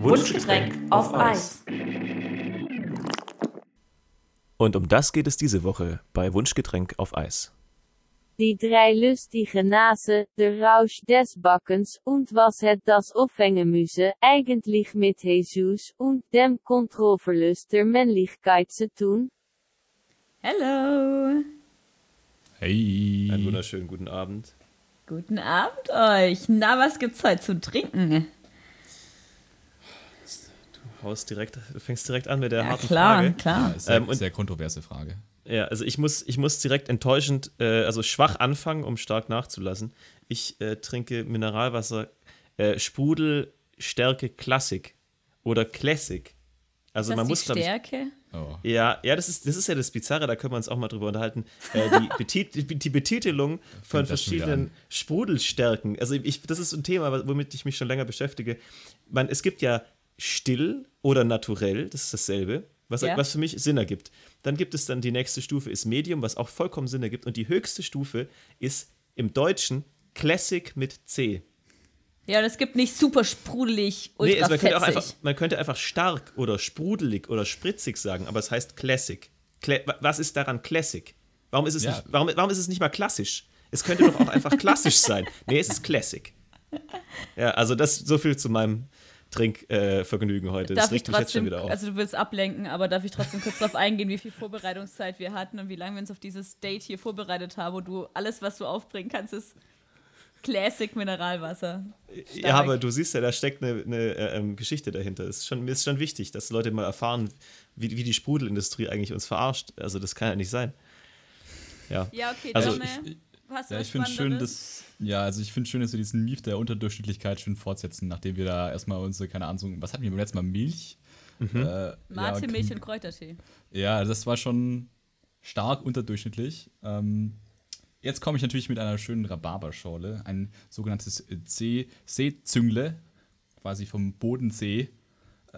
Wunschgetränk auf Eis. Und um das geht es diese Woche bei Wunschgetränk auf Eis. Die drei lustige Nase, der Rausch des Backens und was het das aufhängen müsse, eigentlich mit Jesus und dem Kontrollverlust der Männlichkeit zu tun? Hello. Hey. Einen wunderschönen guten Abend. Guten Abend euch. Na, was gibt's heute zu trinken? Du haust direkt, du fängst direkt an mit der Ja, harten klar, Frage. klar. Ja, sehr, Ähm, sehr kontroverse Frage. Ja, also ich muss, ich muss direkt enttäuschend, äh, also schwach anfangen, um stark nachzulassen. Ich äh, trinke Mineralwasser äh, Sprudelstärke Classic oder Classic. Also Ist man muss, die glaube Stärke? Oh. Ja, ja, das ist, das ist ja das Bizarre, da können wir uns auch mal drüber unterhalten. Äh, die, Betit die, Betitelung von verschiedenen. Sprudelstärken. Also ich, das ist ein Thema, womit ich mich schon länger beschäftige. Man, es gibt ja still oder naturell, das ist dasselbe, was, Ja. was für mich Sinn ergibt. Dann gibt es dann die nächste Stufe, ist Medium, was auch vollkommen Sinn ergibt. Und die höchste Stufe ist im Deutschen Classic mit C. Ja, und es gibt nicht super sprudelig, ultra Nee, also man, könnte auch einfach, man könnte einfach stark oder sprudelig oder spritzig sagen, aber es heißt Classic. Cla wa- was ist daran Classic? Warum ist, es Ja. nicht, warum, warum ist es nicht mal klassisch? Es könnte doch auch einfach klassisch sein. Nee, es ist Classic. Ja, also das so viel zu meinem Trinkvergnügen äh, heute. Das Darf ich riecht mich jetzt schon wieder auf. also du willst ablenken, aber darf ich trotzdem kurz darauf eingehen, wie viel Vorbereitungszeit wir hatten und wie lange wir uns auf dieses Date hier vorbereitet haben, wo du alles, was du aufbringen kannst, ist Classic Mineralwasser. ja, aber du siehst ja, da steckt eine, eine äh, Geschichte dahinter. Es ist schon, mir ist schon wichtig, dass Leute mal erfahren, wie, wie die Sprudelindustrie eigentlich uns verarscht. Also das kann ja nicht sein. Ja. Ja, okay, Also Dome, hast du Ja, ich finde schön, dass, ja, also ich finde schön, dass wir diesen Mief der Unterdurchschnittlichkeit schön fortsetzen, nachdem wir da erstmal unsere, keine Ahnung, was hatten wir beim letzten Mal? Milch? Mhm. Äh, Mate, ja, Milch und Kräutertee. Ja, das war schon stark unterdurchschnittlich. Ähm, jetzt komme ich natürlich mit einer schönen Rhabarberschorle, ein sogenanntes äh, C- Seezüngle, quasi vom Bodensee.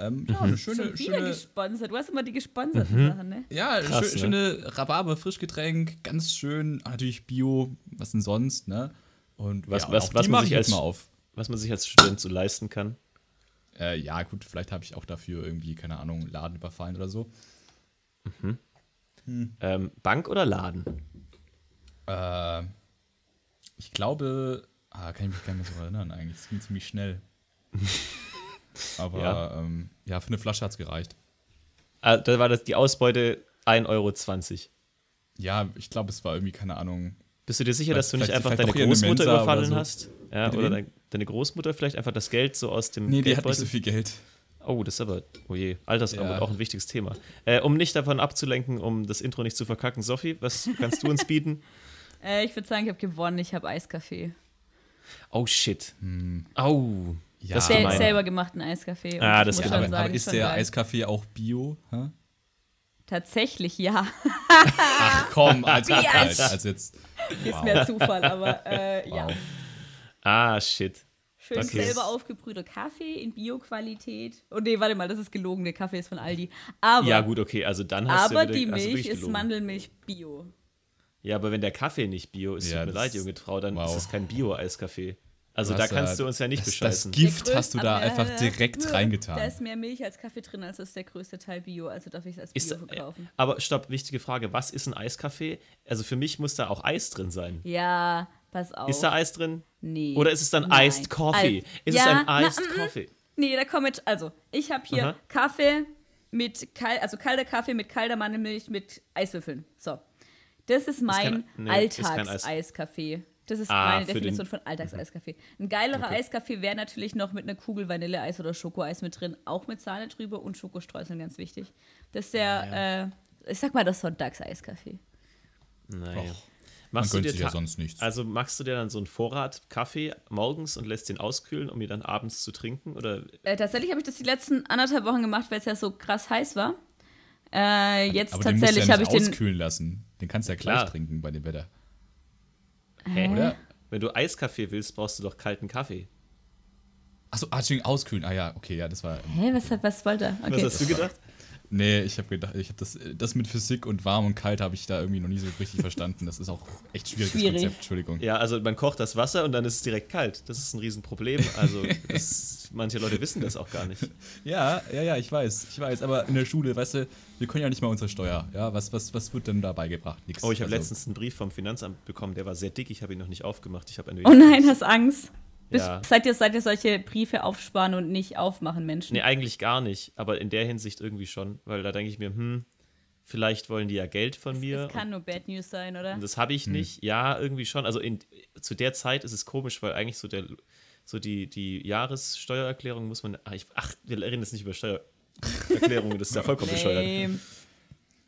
Ähm, ja, eine schöne, Schon wieder schöne, gesponsert. Du hast immer die gesponserten Sachen, ne? ja, Krass, schö ne? schöne Rhabarber-Frischgetränk, ganz schön, ah, natürlich Bio, was denn sonst, ne? Und Was- ja, was- was man mache sich ich jetzt als- mal auf. Was man sich als Student so leisten kann. Äh, ja, gut, vielleicht habe ich auch dafür irgendwie, keine Ahnung, Laden überfallen oder so. Ähm, Bank oder Laden? Äh, ich glaube, ah, kann ich mich gar nicht mehr so erinnern eigentlich. Es ging ziemlich schnell. Aber Ja. ähm, ja für eine Flasche hat es gereicht. Ah, da war das die Ausbeute 1,20 Euro. Ja, ich glaube, es war irgendwie, keine Ahnung. Bist du dir sicher, dass du nicht einfach deine Großmutter überfallen so. hast? Ja, Bitte oder wen? dein, deine Großmutter vielleicht einfach das Geld so aus dem Nee, die hat nicht Geldbeutel? so viel Geld. Oh, das ist aber, oh je, Altersarmut, Ja. auch ein wichtiges Thema. Äh, um nicht davon abzulenken, um das Intro nicht zu verkacken, Sophie, was kannst du uns bieten? Äh, ich würde sagen, ich habe gewonnen. Ich habe Eiskaffee. Oh shit. Oh, Ja, das Sel selber gemachten Eiskaffee. Und Ah, das muss aber, sagen, aber ist der geil. Eiskaffee auch Bio? Hä? Tatsächlich, ja. Ach komm, als, als, Biatch. als, als jetzt. Ist mehr Zufall, aber äh, ja. Wow. Ah, shit. Schön Okay. selber aufgebrühter Kaffee in Bio-Qualität. Oh nee, warte mal, das ist gelogen. Der Kaffee ist von Aldi. Aber, Ja, gut, okay, also dann hast aber du die wieder, hast du Milch ist. Mandelmilch Bio. Ja, aber wenn der Kaffee nicht bio ist, Ja, tut mir leid, junge Frau, dann wow. ist es kein Bio-Eiskaffee. Also da kannst du uns ja nicht das, bescheißen. Das Gift hast du da einfach direkt Da reingetan. ist mehr Milch als Kaffee drin, also ist der größte Teil Bio, also darf ich es als Bio Ist, äh, verkaufen. aber stopp, wichtige Frage. Was ist ein Eiskaffee? Also für mich muss da auch Eis drin sein. Ja, pass auf. Ist da Eis drin? Nee. Oder ist es dann Nein. Iced Coffee? Al- Ist ja, es ein na, Iced mm, mm. Coffee? Nee, da kommt jetzt, also, ich habe hier Aha. Kaffee mit, kal also kalter Kaffee mit kalter Mandelmilch mit Eiswürfeln. So. Das ist mein nee. Alltags-Eiskaffee. Das ist Ah, meine Definition von Alltags-Eiskaffee. Ein geilerer Okay. Eiskaffee wäre natürlich noch mit einer Kugel Vanilleeis oder Schokoeis mit drin, auch mit Sahne drüber und Schokostreuseln, ganz wichtig. Das ist der, äh, ich sag mal, das Sonntags-Eiskaffee. Naja. Och, Machst man du gönnt dir sich ja sonst nichts. Also machst du dir dann so einen Vorrat Kaffee morgens und lässt den auskühlen, um ihn dann abends zu trinken? Oder Äh, tatsächlich habe ich das die letzten anderthalb Wochen gemacht, weil es ja so krass heiß war. Äh, jetzt aber den musst du tatsächlich ja habe ich nicht den. auskühlen lassen. Den kannst du ja gleich Klar. trinken bei dem Wetter. Hä? Oder? wenn du Eiskaffee willst, brauchst du doch kalten Kaffee. Achso, ah, auskühlen. Ah ja, okay, ja, das war. Hä, was, hat- was wollte er? Was Okay. hast du gedacht? Nee, ich habe gedacht, ich habe das, das mit Physik und warm und kalt habe ich da irgendwie noch nie so richtig verstanden. Das ist auch echt schwieriges Schwierig. Konzept, Entschuldigung. Ja, also man kocht das Wasser und dann ist es direkt kalt. Das ist ein Riesenproblem. Also das, manche Leute wissen das auch gar nicht. Ja, ja, ja, ich weiß, ich weiß. Aber in der Schule, weißt du, wir können ja nicht mal unsere Steuer. Ja, was, was, was wird denn da beigebracht? Nix. Oh, ich habe Also, letztens einen Brief vom Finanzamt bekommen, der war sehr dick. Ich habe ihn noch nicht aufgemacht. Ich habe ein Oh nein, hast Angst. Bist, Ja. seid, ihr, seid ihr solche Briefe aufsparen und nicht aufmachen, Menschen? Nee, eigentlich gar nicht. Aber in der Hinsicht irgendwie schon. Weil da denke ich mir, hm, vielleicht wollen die ja Geld von mir. Das kann nur Bad News sein, oder? Und das habe ich nicht. Ja, irgendwie schon. Also in, zu der Zeit ist es komisch, weil eigentlich so der so die, die Jahressteuererklärung muss man. Ach, ich, ach, wir reden jetzt nicht über Steuererklärungen, das ist ja vollkommen bescheuert.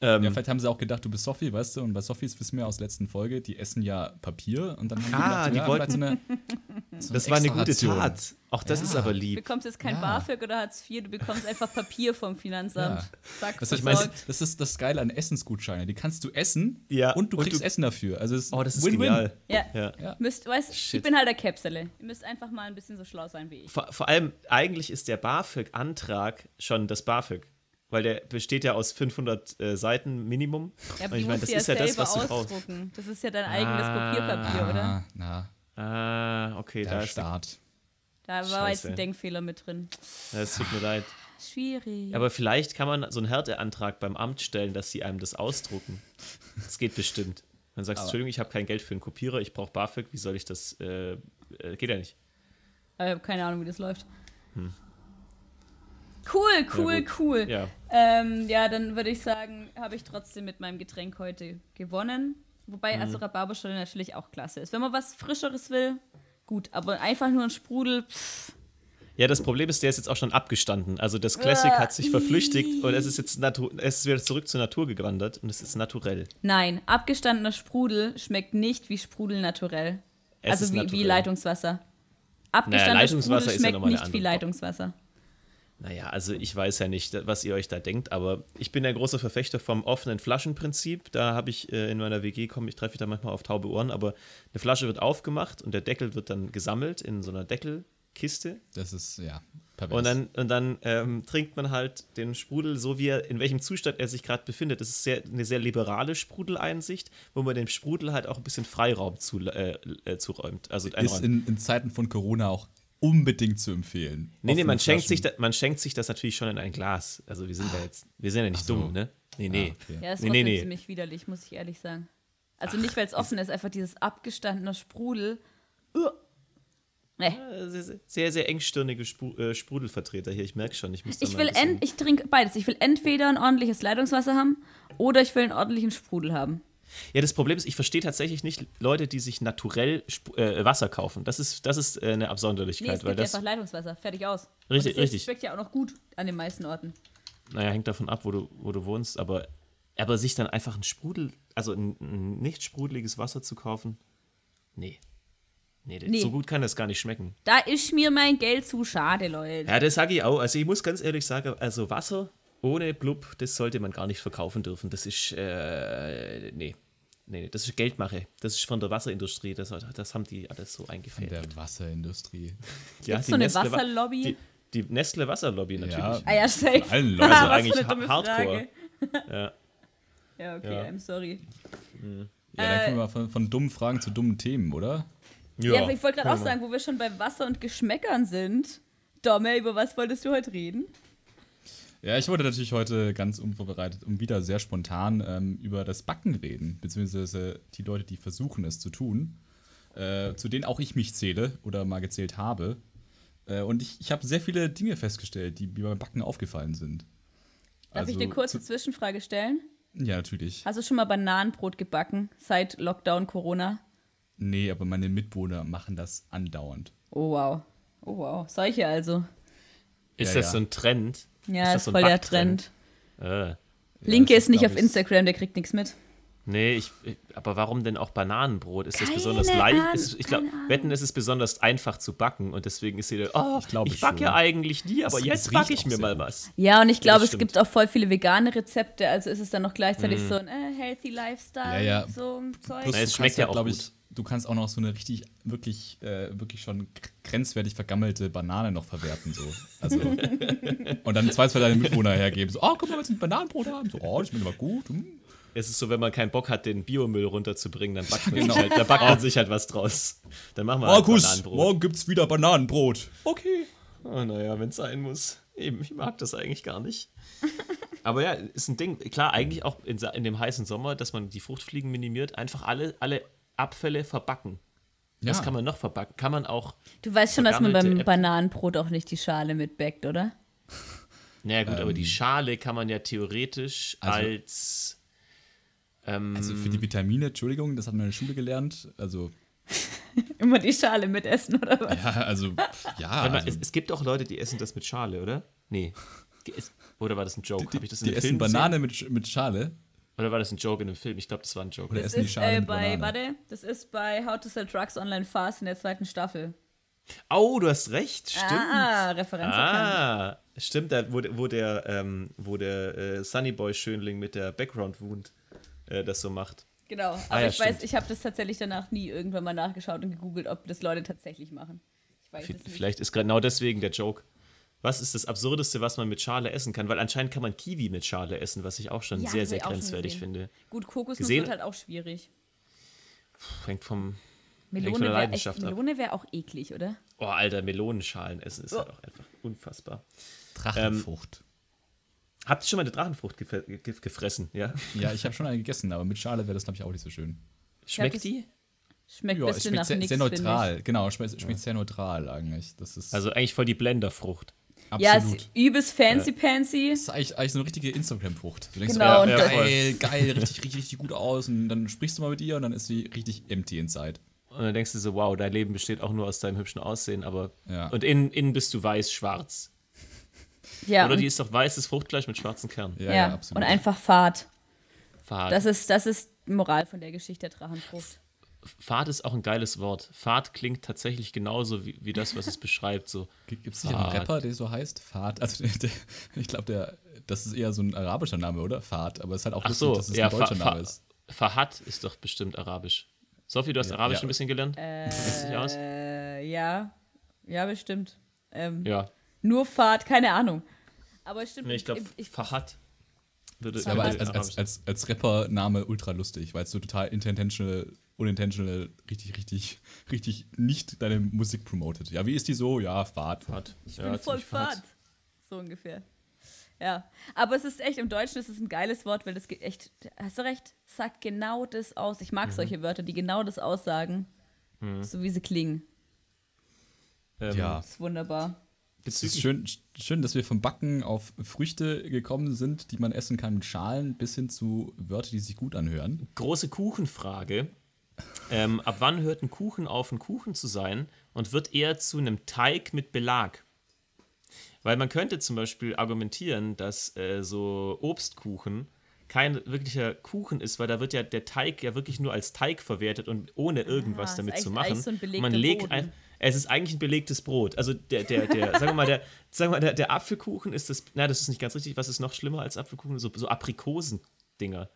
Ähm, Ja, vielleicht haben sie auch gedacht, du bist Sophie, weißt du? Und bei Sophies wissen wir aus der letzten Folge, die essen ja Papier und dann haben Ah, die die gedacht, ja, vielleicht so eine, so das war eine gute. Tat. Auch das Ja. ist aber Du lieb. bekommst jetzt kein Ja. BAföG oder Hartz IV, du bekommst einfach Papier vom Finanzamt. Ja. Zack, Das, ich das ist das Geile an Essensgutscheine. Die kannst du essen Ja, und du und kriegst du- Essen dafür. Also es Oh, das ist Win-win. genial. Ja. Ja. Ja. Müsst, weißt, ich bin halt der Käpsele. Ihr müsst einfach mal ein bisschen so schlau sein wie ich. Vor, vor allem, eigentlich ist der BAföG-Antrag schon das BAföG. Weil der besteht ja aus 500 äh, Seiten Minimum. Ja, aber ich meine, das ja ist ja das, was du brauchst. ausdrucken. Das ist ja dein eigenes Ah. Kopierpapier, oder? Ah, na, Ah, okay, da der ist Start. Da war Scheiße. jetzt ein Denkfehler mit drin. Es tut mir leid. Schwierig. Aber vielleicht kann man so einen Härteantrag beim Amt stellen, dass sie einem das ausdrucken. Das geht bestimmt. Dann sagst du, Entschuldigung, ich habe kein Geld für einen Kopierer, ich brauche BAföG, wie soll ich das? Äh, äh, geht ja nicht. ich habe keine Ahnung, wie das läuft. Cool, cool, cool. Ja. Ähm, ja, dann würde ich sagen, habe ich trotzdem mit meinem Getränk heute gewonnen. Wobei Mhm. also Rhabarberschorle natürlich auch klasse ist. Wenn man was Frischeres will, gut. Aber einfach nur ein Sprudel, pff, Ja, das Problem ist, der ist jetzt auch schon abgestanden. Also das Classic hat sich verflüchtigt und es ist jetzt natu es ist wieder zurück zur Natur gewandert und es ist naturell. Nein, abgestandener Sprudel schmeckt nicht wie Sprudel naturell. Es also wie, wie naturell. Leitungswasser. Abgestandener Leitungswasser Sprudel ist ja schmeckt eine nicht wie Leitungswasser. Naja, also ich weiß ja nicht, was ihr euch da denkt, aber ich bin ein großer Verfechter vom offenen Flaschenprinzip. Da habe ich äh, in meiner WG, komm, ich treffe mich da manchmal auf taube Ohren, aber eine Flasche wird aufgemacht und der Deckel wird dann gesammelt in so einer Deckelkiste. Das ist, ja, pervers. Und dann, und dann ähm, trinkt man halt den Sprudel so, wie er, in welchem Zustand er sich gerade befindet. Das ist sehr, eine sehr liberale Sprudeleinsicht, wo man dem Sprudel halt auch ein bisschen Freiraum zu, äh, äh, zuräumt. Also ist in, in Zeiten von Corona auch unbedingt zu empfehlen. Nee, nee, man schenkt, sich da, man schenkt sich das natürlich schon in ein Glas. Also wir sind da jetzt, wir sind ja nicht Ach so. dumm, ne? Nee, nee. Ah, okay. Ja, ist Nee, nee, nee. ziemlich widerlich, muss ich ehrlich sagen. Also nicht, weil es offen ist, einfach dieses abgestandene Sprudel. Uah. Nee. Äh, Sehr, sehr, sehr engstirnige Spru äh, Sprudelvertreter hier. Ich merke schon, ich muss da Ich will ich trinke beides. Ich will entweder ein ordentliches Leitungswasser haben oder ich will einen ordentlichen Sprudel haben. Ja, das Problem ist, ich verstehe tatsächlich nicht Leute, die sich naturell äh, Wasser kaufen. Das ist, das ist äh, eine Nee, Absonderlichkeit, es weil gibt das, einfach Leitungswasser. Fertig aus. Richtig, Und das richtig. schmeckt ja auch noch gut an den meisten Orten. naja, hängt davon ab, wo du, wo du wohnst, aber, aber sich dann einfach ein Sprudel, also ein, ein nicht sprudeliges Wasser zu kaufen, nee. Nee, Nee. so gut kann das gar nicht schmecken. Da ist mir mein Geld zu schade, Leute. Ja, das sage ich auch. Also ich muss ganz ehrlich sagen, also Wasser ohne Blub, das sollte man gar nicht verkaufen dürfen. Das ist, äh, nee. Nee, das ist Geldmache. Das ist von der Wasserindustrie. Das, das haben die alles so Von eingefädelt. der Wasserindustrie. Ja, Gibt's so eine Nestle Wa- Wasserlobby? Die, die Nestle Wasserlobby natürlich. Ja. Ah ja, safe. allen Leuten. Was Also eigentlich Hardcore. Ja. Ja, okay, Ja. I'm sorry. Ja, dann kommen wir mal von, von dummen Fragen zu dummen Themen, oder? Ja, aber ich wollte gerade auch sagen, wo wir schon bei Wasser und Geschmäckern sind. Domme, über was wolltest du heute reden? Ja, ich wollte natürlich heute ganz unvorbereitet und wieder sehr spontan ähm, über das Backen reden, beziehungsweise die Leute, die versuchen es zu tun, äh, zu denen auch ich mich zähle oder mal gezählt habe. Äh, und ich, ich habe sehr viele Dinge festgestellt, die mir beim Backen aufgefallen sind. Darf ich Also, eine kurze zu- Zwischenfrage stellen? Ja, natürlich. Hast du schon mal Bananenbrot gebacken seit Lockdown Corona? Nee, aber meine Mitbewohner machen das andauernd. Oh wow. Oh wow. Solche also. Ist Ja, das ja. so ein Trend? Ja, ist ist, das so voll der? Trend. Äh, Linke das ist nicht auf ich- Instagram, der kriegt nichts mit. nee, ich, ich- aber warum denn auch Bananenbrot? Ist das Keine besonders leicht? Ich glaube, wetten, es ist besonders einfach zu backen und deswegen ist jeder, oh, Ich glaube ich backe ja eigentlich nie, aber Es- jetzt es backe ich mir mal gut. was. Ja, und ich glaube, das es gibt auch voll viele vegane Rezepte, also ist es dann noch gleichzeitig Mhm. so ein äh, healthy Lifestyle, Ja, ja. so ein Zeug. Plus, Ja, es schmeckt ja auch glaub gut. Du kannst auch noch so eine richtig, wirklich, äh, wirklich schon grenzwertig vergammelte Banane noch verwerten. So. Also, und dann zwei, zwei deine Mitwohner hergeben. So, oh, guck mal, wir ein Bananenbrot haben. So, oh, das schmeckt aber gut. Hm. Es ist so, wenn man keinen Bock hat, den Biomüll runterzubringen, dann backt man, Genau. sich, halt, da backt man sich halt was draus. Dann machen wir halt Kuss, Bananenbrot. morgen gibt's wieder Bananenbrot. Okay. Oh, naja, wenn es sein muss. Eben, ich mag das eigentlich gar nicht. Aber ja, ist ein Ding. Klar, eigentlich auch in, in dem heißen Sommer, dass man die Fruchtfliegen minimiert, einfach alle, alle Abfälle verbacken. Was Ja. kann man noch verbacken? Kann man auch, Du weißt schon, dass man beim Äpfel. Bananenbrot auch nicht die Schale mitbackt, oder? naja gut, aber Ähm. die Schale kann man ja theoretisch Also- als, ähm, Also für die Vitamine, Entschuldigung, das hat man in der Schule gelernt. Also, Immer die Schale mitessen, oder was? ja, also, ja. Mal, Also, es, es gibt auch Leute, die essen das mit Schale, oder? Nee. Es- Oder war das ein Joke? Das in die einem essen Film Banane mit, mit Schale. Oder war das ein Joke in einem Film? Ich glaube, das war ein Joke. Oder Das ist äh, bei, warte, das ist bei How to Sell Drugs Online Fast in der zweiten Staffel. Oh, du hast recht, stimmt. Ah, Referenz erkannt. Ah, stimmt, da, wo, wo der, ähm, wo der äh, Sunnyboy-Schönling mit der Background-Wound äh, das so macht. Genau, aber Ah, ja, ich weiß, stimmt. ich habe das tatsächlich danach nie irgendwann mal nachgeschaut und gegoogelt, ob das Leute tatsächlich machen. Ich weiß V- es nicht. Vielleicht ist genau deswegen der Joke. Was ist das Absurdeste, was man mit Schale essen kann? Weil anscheinend kann man Kiwi mit Schale essen, was ich auch schon Ja, sehr, sehr grenzwertig finde. Gut, Kokosnuss Gesehen- wird halt auch schwierig. Puh, Hängt vom. Melone von der wäre Leidenschaft ab. Melone wär auch eklig, oder? Oh, Alter, Melonenschalen essen ist halt Oh. auch einfach unfassbar. Drachenfrucht. Habt ihr schon mal eine Drachenfrucht gef ge gefressen? Ja? ja, ich habe schon eine gegessen, aber mit Schale wäre das, glaube ich, auch nicht so schön. Schmeckt die? Schmeckt Ja, es bisschen schmeckt nach sehr, nichts, sehr neutral. Genau, schmeckt, schmeckt sehr neutral eigentlich. Das ist Also eigentlich voll die Blenderfrucht. Ich. Ja, es absolut. ist übelst fancy pansy. das ist eigentlich, eigentlich so eine richtige Instagram-Frucht. Du denkst Genau, so, ja, geil, geil, richtig, richtig, richtig gut aus. Und dann sprichst du mal mit ihr und dann ist sie richtig empty inside. Und dann denkst du so, wow, dein Leben besteht auch nur aus deinem hübschen Aussehen, aber. Ja. Und innen, innen bist du weiß-schwarz. Ja, Oder die ist doch weißes Fruchtfleisch mit schwarzen Kernen. Ja, ja, ja, absolut. und einfach Fahrt. Fad. Das ist, das ist die Moral von der Geschichte der Drachenfrucht. Fad ist auch ein geiles Wort. Fad klingt tatsächlich genauso wie, wie das, was es beschreibt. So. Gibt es nicht einen Fahrt. Rapper, der so heißt? Fahrt. Also, der, der, ich glaube, der, das ist eher so ein arabischer Name, oder? Fahrt. Aber es ist halt auch Ach lustig, so, dass es ja, ein deutscher Fa- Name ist. Fahad ist doch bestimmt arabisch. Sophie, du hast Ja, Arabisch ja. ein bisschen gelernt? Kennst du dich aus? Äh, ja, ja, bestimmt. Ähm, Ja. Nur Fahrt, keine Ahnung. Aber stimmt. Nee, ich glaube, ich, Fahad würde Ja, aber als, als, als, als Rapper-Name ultra lustig, weil es so total intentional, unintentional, richtig, richtig, richtig nicht deine Musik promotet. Ja, wie ist die so? Ja, Fahrt. Fahad. Ich bin voll Fahrt. So ungefähr. Ja, aber es ist echt, im Deutschen ist es ein geiles Wort, weil das geht echt, hast du recht, sagt genau das aus. Ich Mhm. mag solche Wörter, die genau das aussagen, so wie sie klingen. Ähm, Ja. Das ist wunderbar. Es ist schön, schön, dass wir vom Backen auf Früchte gekommen sind, die man essen kann mit Schalen, bis hin zu Wörter, die sich gut anhören. große Kuchenfrage. Ähm, ab wann hört ein Kuchen auf, ein Kuchen zu sein und wird eher zu einem Teig mit Belag? Weil man könnte zum Beispiel argumentieren, dass äh, so Obstkuchen kein wirklicher Kuchen ist, weil da wird ja der Teig ja wirklich nur als Teig verwertet und ohne irgendwas ist damit zu machen. so man legt ein, es ist eigentlich ein belegtes Brot. Also der, der, der, sagen wir mal, der, sagen wir mal, der, der Apfelkuchen ist das, na, das ist nicht ganz richtig. Was ist noch schlimmer als Apfelkuchen? So, so Aprikosendinger.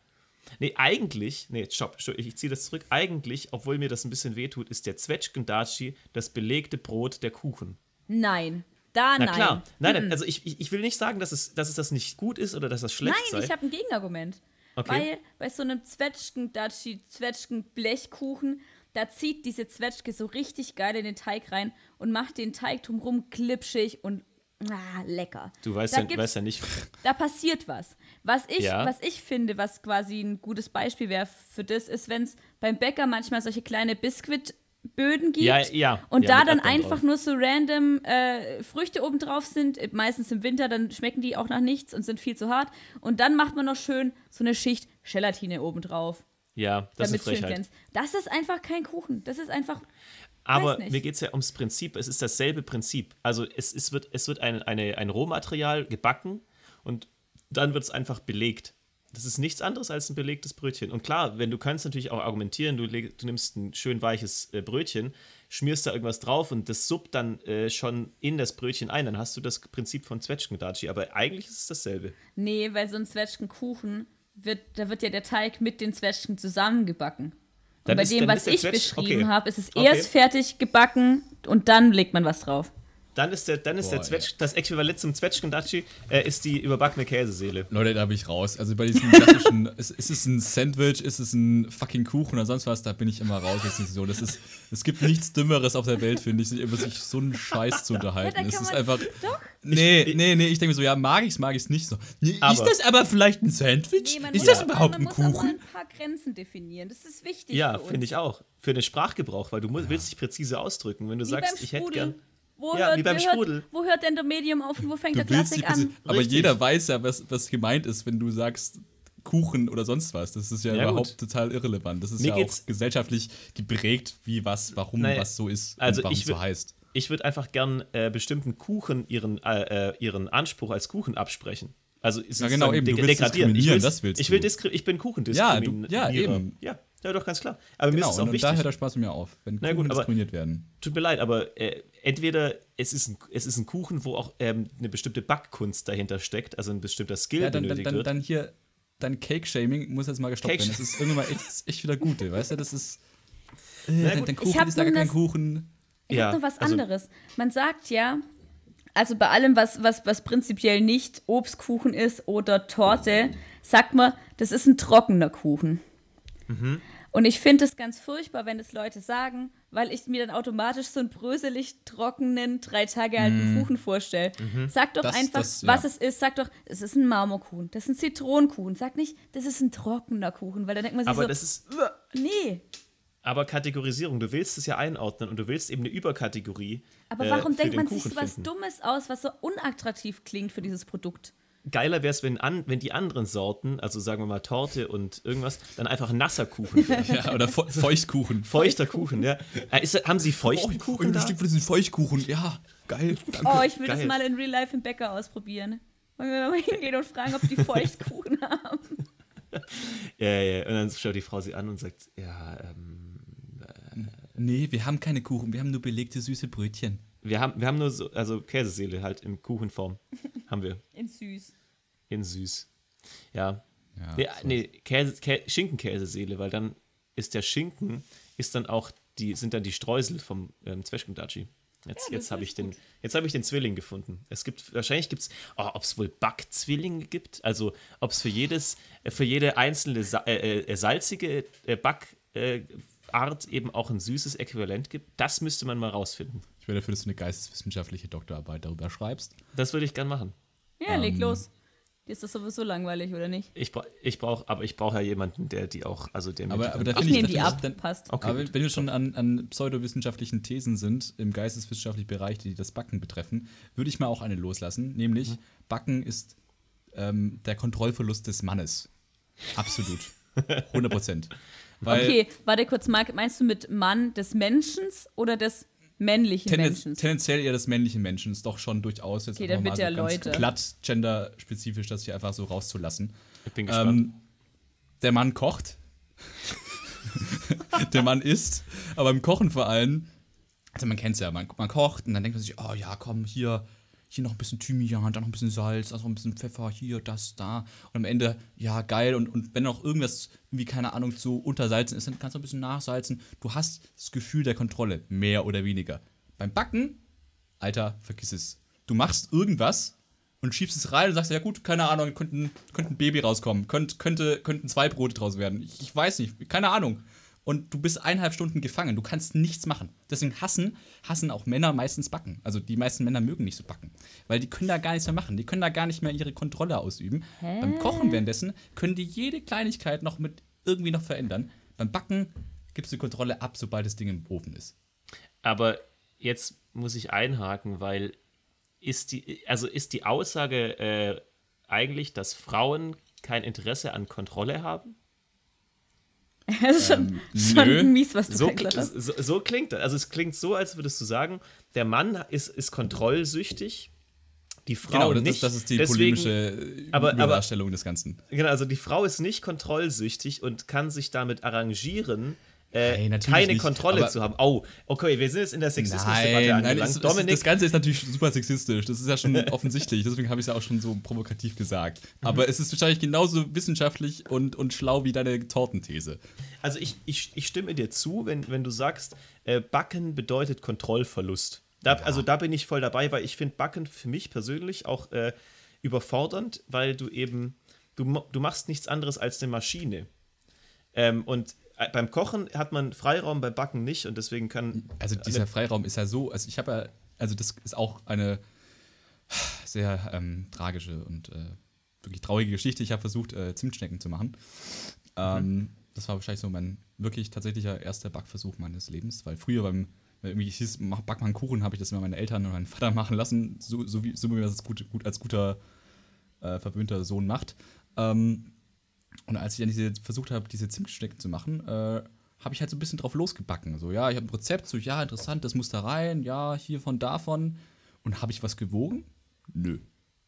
Nee, eigentlich, nee, stopp, ich ziehe das zurück. Eigentlich, obwohl mir das ein bisschen wehtut, ist der Zwetschgendatschi das belegte Brot der Kuchen. Nein, da Na nein. klar, nein, nein, also ich, ich, ich will nicht sagen, dass es, dass es das nicht gut ist oder dass das schlecht Nein, sei. ich habe ein Gegenargument. Okay. Weil bei so einem Zwetschgen-Datschi, Zwetschgen-Blechkuchen, da zieht diese Zwetschge so richtig geil in den Teig rein und macht den Teig drumherum glitschig und ah, lecker. du weißt da ja, weißt ja nicht. Da passiert was. Was ich, Ja. was ich finde, was quasi ein gutes Beispiel wäre für das, ist, wenn es beim Bäcker manchmal solche kleine Biskuitböden gibt. Ja, ja, Und da dann Erdbeeren einfach drauf. nur so random äh, Früchte oben drauf sind, äh, meistens im Winter, dann schmecken die auch nach nichts und sind viel zu hart. Und dann macht man noch schön so eine Schicht Gelatine oben drauf. Ja, das damit ist Frechheit. glänzt. Das ist einfach kein Kuchen. Das ist einfach. Aber mir geht es ja ums Prinzip. Es ist dasselbe Prinzip. Also es, es wird, es wird ein, eine, ein Rohmaterial gebacken und dann wird es einfach belegt. Das ist nichts anderes als ein belegtes Brötchen. Und klar, wenn du kannst natürlich auch argumentieren, du, du nimmst ein schön weiches äh, Brötchen, schmierst da irgendwas drauf und das suppt dann äh, schon in das Brötchen ein, dann hast du das Prinzip von Zwetschgendatschi. Aber eigentlich ist es dasselbe. Nee, weil so ein Zwetschgenkuchen wird, da wird ja der Teig mit den Zwetschgen zusammengebacken. Dann bei ist- dem, was ich beschrieben okay. habe, ist es Okay. erst fertig gebacken, und dann legt man was drauf. Dann ist, der, dann ist der Boah, Zwetsch, das Äquivalent zum Zwetschgendatschi äh, ist die überbackene Käseseele. Leute, da bin ich raus. Also bei diesen klassischen, ist, ist es ein Sandwich, ist es ein fucking Kuchen oder sonst was, da bin ich immer raus. Das ist so. Das ist, es gibt nichts Dümmeres auf der Welt, finde ich, sich über sich so einen Scheiß zu unterhalten. Ja, es ist man- einfach. Doch. Nee, Ich- nee, nee, ich denke mir so, ja, mag ich's, mag ich's nicht so. Nee, ist Aber- das aber vielleicht ein Sandwich? Nee, man ist muss das überhaupt man ein muss auch mal Kuchen? ein paar Grenzen definieren. Das ist wichtig. Ja, finde ich auch. Für den Sprachgebrauch, weil du mu- willst dich präzise ausdrücken. Wenn du Wie sagst, beim ich hätte gern. Wo Ja, hört, wie beim wo hört, Sprudel. Wo hört denn der Medium auf und wo fängt der Du willst Klassik an? aber Richtig. jeder weiß ja, was, was gemeint ist, wenn du sagst Kuchen oder sonst was. Das ist ja, Ja, überhaupt gut. total irrelevant. Das ist Mir ja auch gesellschaftlich geprägt, wie was, warum Naja, was so ist also und warum so heißt. Ich würde einfach gern äh, bestimmten Kuchen ihren, äh, äh, ihren Anspruch als Kuchen absprechen. Also ist Ja, es genau, eben. Du willst degradieren. Ich, diskriminieren, will's- das willst ich will ich bin Ja, Kuchendiskrimierer. du- ja, eben. Ja, ja, doch, ganz klar. Aber mir Genau, ist es und, auch und da wichtig. hört der Spaß mir auf, wenn Na Kuchen gut, diskriminiert werden. Tut mir leid, aber äh, entweder es ist, ein, es ist ein Kuchen, wo auch ähm, eine bestimmte Backkunst dahinter steckt, also ein bestimmter Skill Ja, dann, dann, benötigt dann, wird. dann hier, dein Cake-Shaming muss jetzt mal gestoppt Cake- werden. Das ist irgendwann mal echt, echt wieder Gute, weißt du? Das ist. Äh, Na dein, dein Ich Kuchen hab ist da gar kein Kuchen. Ich Ja, habe noch was also- anderes. Man sagt ja, also bei allem, was, was, was prinzipiell nicht Obstkuchen ist oder Torte, sagt man, das ist ein trockener Kuchen. Mhm. Und ich finde es ganz furchtbar, wenn das Leute sagen, weil ich mir dann automatisch so einen bröselig trockenen, drei Tage alten Kuchen vorstelle. Sag doch Mhm. Das- einfach, das- ja. was es ist. Sag doch, es ist ein Marmorkuchen, das ist ein Zitronenkuchen. Sag nicht, das ist ein trockener Kuchen, weil dann denkt man sich aber so, das ist, nee. aber Kategorisierung, du willst es ja einordnen und du willst eben eine Überkategorie. Aber äh, warum für denkt den man sich Kuchen so was. Dummes aus, was so unattraktiv klingt für dieses Produkt? Geiler wäre es, wenn, an, wenn die anderen Sorten, also sagen wir mal Torte und irgendwas, dann einfach nasser Kuchen wären. Ja, oder Fe Feuchtkuchen. Feuchter Kuchen, ja. Äh, Ist, haben Sie feuchten Kuchen ein da? Stück von diesem Feuchtkuchen. Ja, geil. Danke. Oh, ich will das Geil. mal in Real Life im Bäcker ausprobieren. Wollen wir mal hingehen und fragen, ob die Feuchtkuchen haben? Ja, ja, ja. Und dann schaut die Frau sie an und sagt, ja, ähm, Nee, wir haben keine Kuchen, wir haben nur belegte süße Brötchen. wir haben, wir haben nur so, also Käseseele halt in Kuchenform. haben wir. In süß. In süß. Ja. Ja, nee, so. nee Käse, Kä Schinkenkäseseele, weil dann ist der Schinken, ist dann auch die, sind dann die Streusel vom ähm, Zwetschgendatschi. Jetzt, jetzt habe ich, den- jetzt hab ich den Zwilling gefunden. Es gibt, wahrscheinlich gibt es, oh, ob es wohl Backzwillinge gibt, also ob es für jedes, äh, für jede einzelne sa äh, äh, salzige äh, Backart äh, eben auch ein süßes Äquivalent gibt, das müsste man mal rausfinden. Ich wäre dafür, dass du eine geisteswissenschaftliche Doktorarbeit darüber schreibst. Das würde ich gern machen. Ja, leg Ähm. los. Dir ist das sowieso langweilig, oder nicht? Ich, bra ich brauche, aber ich brauche ja jemanden, der die auch, also der mir Aber- aber dann- da Ich Finde ich- nehme die ab, ich- passt. Okay, Aber gut. wenn wir schon an, an pseudowissenschaftlichen Thesen sind, im geisteswissenschaftlichen Bereich, die das Backen betreffen, würde ich mal auch eine loslassen. Nämlich, Mhm. Backen ist ähm, der Kontrollverlust des Mannes. Absolut. 100 Prozent. Okay, warte kurz, Marc, meinst du mit Mann des Menschen oder des männlichen tenden- Menschen? tendenziell eher des männlichen Menschen ist doch schon durchaus jetzt Okay, einfach mal so ganz Leute. glatt genderspezifisch, das hier einfach so rauszulassen. Ich bin gespannt. Ähm, der Mann kocht. der Mann isst. Aber beim Kochen vor allem, also man kennt es ja, man, man kocht und dann denkt man sich, oh ja, komm, hier, hier noch ein bisschen Thymian, dann noch ein bisschen Salz, dann noch ein bisschen Pfeffer, hier, das, da. Und am Ende, ja, geil. Und, und wenn noch irgendwas, wie keine Ahnung, zu untersalzen ist, dann kannst du ein bisschen nachsalzen. Du hast das Gefühl der Kontrolle, mehr oder weniger. Beim Backen, Alter, vergiss es. Du machst irgendwas und schiebst es rein und sagst, ja gut, keine Ahnung, könnte ein, könnte ein Baby rauskommen, könnte, könnte, könnten zwei Brote draus werden. Ich, ich weiß nicht, keine Ahnung. Und du bist eineinhalb Stunden gefangen, du kannst nichts machen. Deswegen hassen, hassen auch Männer meistens backen. Also die meisten Männer mögen nicht so backen. Weil die können da gar nichts mehr machen. Die können da gar nicht mehr ihre Kontrolle ausüben. Beim Kochen währenddessen können die jede Kleinigkeit noch mit irgendwie noch verändern. Beim Backen gibst du die Kontrolle ab, sobald das Ding im Ofen ist. Aber jetzt muss ich einhaken, weil ist die, also ist die Aussage äh, eigentlich, dass Frauen kein Interesse an Kontrolle haben? Das ist schon, Ähm, schon nö. mies, was du So, hast. so, so klingt das. Also es klingt so, als würdest du sagen, der Mann ist, ist kontrollsüchtig, die Frau Genau, das, nicht. das ist die Deswegen- polemische aber- aber- Überdarstellung des Ganzen. Genau, also die Frau ist nicht kontrollsüchtig und kann sich damit arrangieren, äh, Nein, keine nicht, Kontrolle zu haben. Oh, okay, wir sind jetzt in der Sexismusdebatte Nein, nein angelangt. es, es, Dominik, das Ganze ist natürlich super sexistisch. Das ist ja schon offensichtlich. Deswegen habe ich es ja auch schon so provokativ gesagt. Mhm. Aber es ist wahrscheinlich genauso wissenschaftlich und, und schlau wie deine Tortenthese. also ich, ich, ich stimme dir zu, wenn, wenn du sagst, äh, Backen bedeutet Kontrollverlust. Da, Also da bin ich voll dabei, weil ich finde Backen für mich persönlich auch äh, überfordernd, weil du eben, du, du machst nichts anderes als eine Maschine. Ähm, und beim Kochen hat man Freiraum, beim Backen nicht und deswegen kann. Also dieser Freiraum ist ja so, also ich habe ja, also das ist auch eine sehr ähm, tragische und äh, wirklich traurige Geschichte. Ich habe versucht, äh, Zimtschnecken zu machen. Ähm, das war wahrscheinlich so mein wirklich tatsächlicher erster Backversuch meines Lebens, weil früher beim wenn irgendwie hieß, mach, back mal einen Kuchen, habe ich das immer meine Eltern und meinen Vater machen lassen, so, so wie, so wie man das gut, gut als guter äh, verwöhnter Sohn macht. Ähm, und als ich dann diese, versucht habe, diese Zimtschnecken zu machen, äh, habe ich halt so ein bisschen drauf losgebacken. So, ja, ich habe ein Rezept, so, ja, interessant, das muss da rein, ja, hiervon, davon. Und habe ich was gewogen? Nö.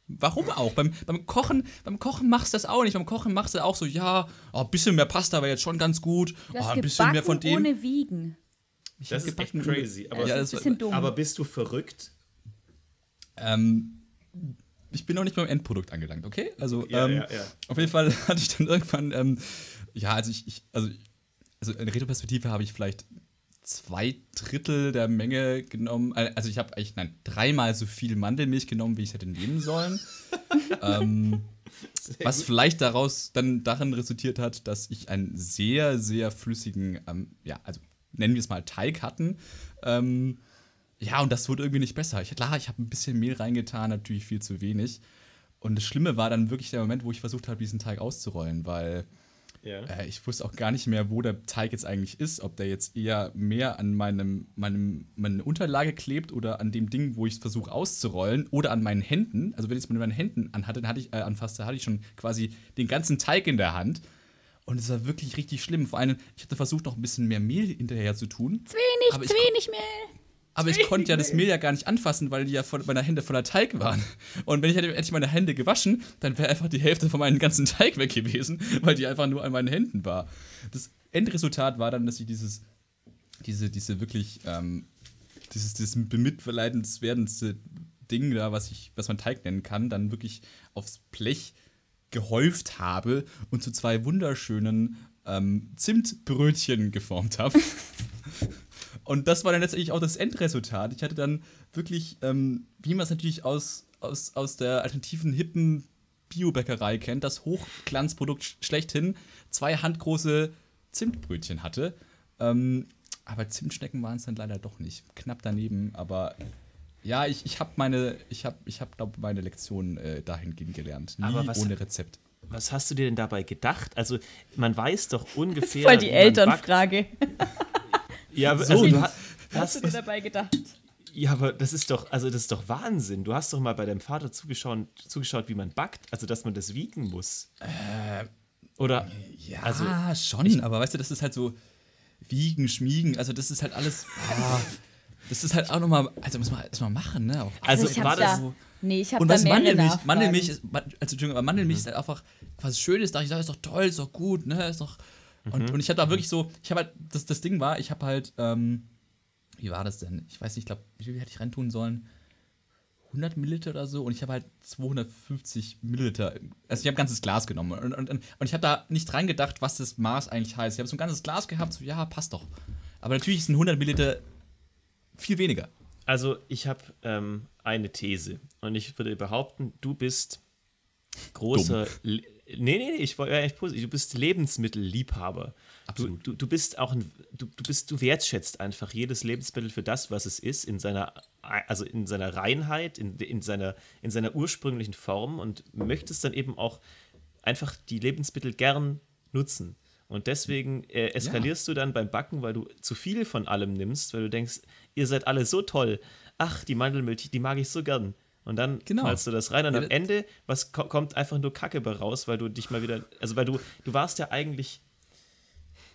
Warum auch? Beim, beim, Kochen, beim Kochen machst du das auch nicht. Beim Kochen machst du auch so, ja, oh, ein bisschen mehr Pasta wäre jetzt schon ganz gut. Du Oh, ein bisschen mehr von dem. ohne Wiegen. Ich Das ist echt crazy. Aber, Ja, Das ist ein bisschen dumm. aber bist du verrückt? Ähm, ich bin noch nicht beim Endprodukt angelangt, okay? Also, Ja, ähm, ja, ja. auf jeden Fall hatte ich dann irgendwann, ähm, ja, also ich, ich also, also in Retroperspektive habe ich vielleicht zwei Drittel der Menge genommen. Äh, Also ich habe eigentlich, nein, dreimal so viel Mandelmilch genommen, wie ich hätte nehmen sollen. ähm, was vielleicht daraus dann darin resultiert hat, dass ich einen sehr, sehr flüssigen, ähm, ja, also nennen wir es mal Teig hatten. Ähm, ja, und das wurde irgendwie nicht besser. Ich, klar, ich habe ein bisschen Mehl reingetan, natürlich viel zu wenig. Und das Schlimme war dann wirklich der Moment, wo ich versucht habe, diesen Teig auszurollen, weil Ja. äh, ich wusste auch gar nicht mehr, wo der Teig jetzt eigentlich ist. Ob der jetzt eher mehr an meinem, meinem, meine Unterlage klebt oder an dem Ding, wo ich es versuche auszurollen oder an meinen Händen. Also wenn ich es mit meinen Händen anhatte, dann hatte ich, äh, anfasste, hatte ich schon quasi den ganzen Teig in der Hand. Und es war wirklich richtig schlimm. Vor allem, ich hatte versucht, noch ein bisschen mehr Mehl hinterher zu tun. Zu wenig, zu wenig Mehl. Aber ich konnte ja das Mehl ja gar nicht anfassen, weil die ja voll, meine Hände voller Teig waren. Und wenn ich hätte endlich meine Hände gewaschen, dann wäre einfach die Hälfte von meinem ganzen Teig weg gewesen, weil die einfach nur an meinen Händen war. Das Endresultat war dann, dass ich dieses, diese, diese wirklich, ähm, dieses, dieses bemitleidenswerdendste Ding da, was ich, was man Teig nennen kann, dann wirklich aufs Blech gehäuft habe und zu zwei wunderschönen ähm, Zimtbrötchen geformt habe. Und das war dann letztendlich auch das Endresultat. Ich hatte dann wirklich, ähm, wie man es natürlich aus, aus, aus der alternativen, hippen Biobäckerei kennt, das Hochglanzprodukt sch- schlechthin, zwei handgroße Zimtbrötchen hatte. Ähm, aber Zimtschnecken waren es dann leider doch nicht. Knapp daneben, aber ja, ich, ich habe meine, ich habe, ich hab, glaube meine Lektion äh, dahingehend gelernt. Nie Aber was- ohne Rezept. Was hast du dir denn dabei gedacht? Also, man weiß doch ungefähr. Voll die. Elternfrage. Ja, So, also, du hast hast, du dir dabei gedacht? ja, aber das ist doch, also das ist doch Wahnsinn. Du hast doch mal bei deinem Vater zugeschaut, zugeschaut wie man backt, also dass man das wiegen muss. Oder Ja, Also, schon, aber weißt du, das ist halt so wiegen, schmiegen, also das ist halt alles. ah, das ist halt auch nochmal, also muss man erstmal machen, ne? Auch. Also, ich war das da, so- Nee, ich habe Und da was mehrere Mandelmilch, Nachfragen. Mandelmilch ist, also Entschuldigung, aber Mandelmilch Mhm. ist halt einfach was Schönes, dachte ich, sag, ist doch toll, ist doch gut, ne, ist doch. Und, Mhm. und ich hatte da wirklich so, ich habe halt, das, das Ding war, ich habe halt, ähm, wie war das denn? Ich weiß nicht, ich glaube, wie viel hätte ich reintun sollen? 100 Milliliter oder so und ich habe halt 250 Milliliter, also ich habe ein ganzes Glas genommen und, und, und ich habe da nicht dran gedacht, was das Maß eigentlich heißt. Ich habe so ein ganzes Glas gehabt, so ja, passt doch. Aber natürlich sind 100 Milliliter viel weniger. Also, ich habe ähm, eine These und ich würde behaupten, du bist großer. Le nee, nee, nee, ich war eigentlich positiv. Du bist Lebensmittelliebhaber. Du, Absolut. du, du bist auch ein, du, du bist, du wertschätzt einfach jedes Lebensmittel für das, was es ist, in seiner, also in seiner Reinheit, in, in, seiner, in seiner ursprünglichen Form und möchtest dann eben auch einfach die Lebensmittel gern nutzen. Und deswegen äh, eskalierst du dann beim Backen, weil du zu viel von allem nimmst, weil du denkst, ihr seid alle so toll. Ach, die Mandelmilch, die mag ich so gern. Und dann Genau. knallst du das rein und Ja, am das- Ende, was ko kommt einfach nur Kacke bei raus, weil du dich mal wieder, also weil du, du warst ja eigentlich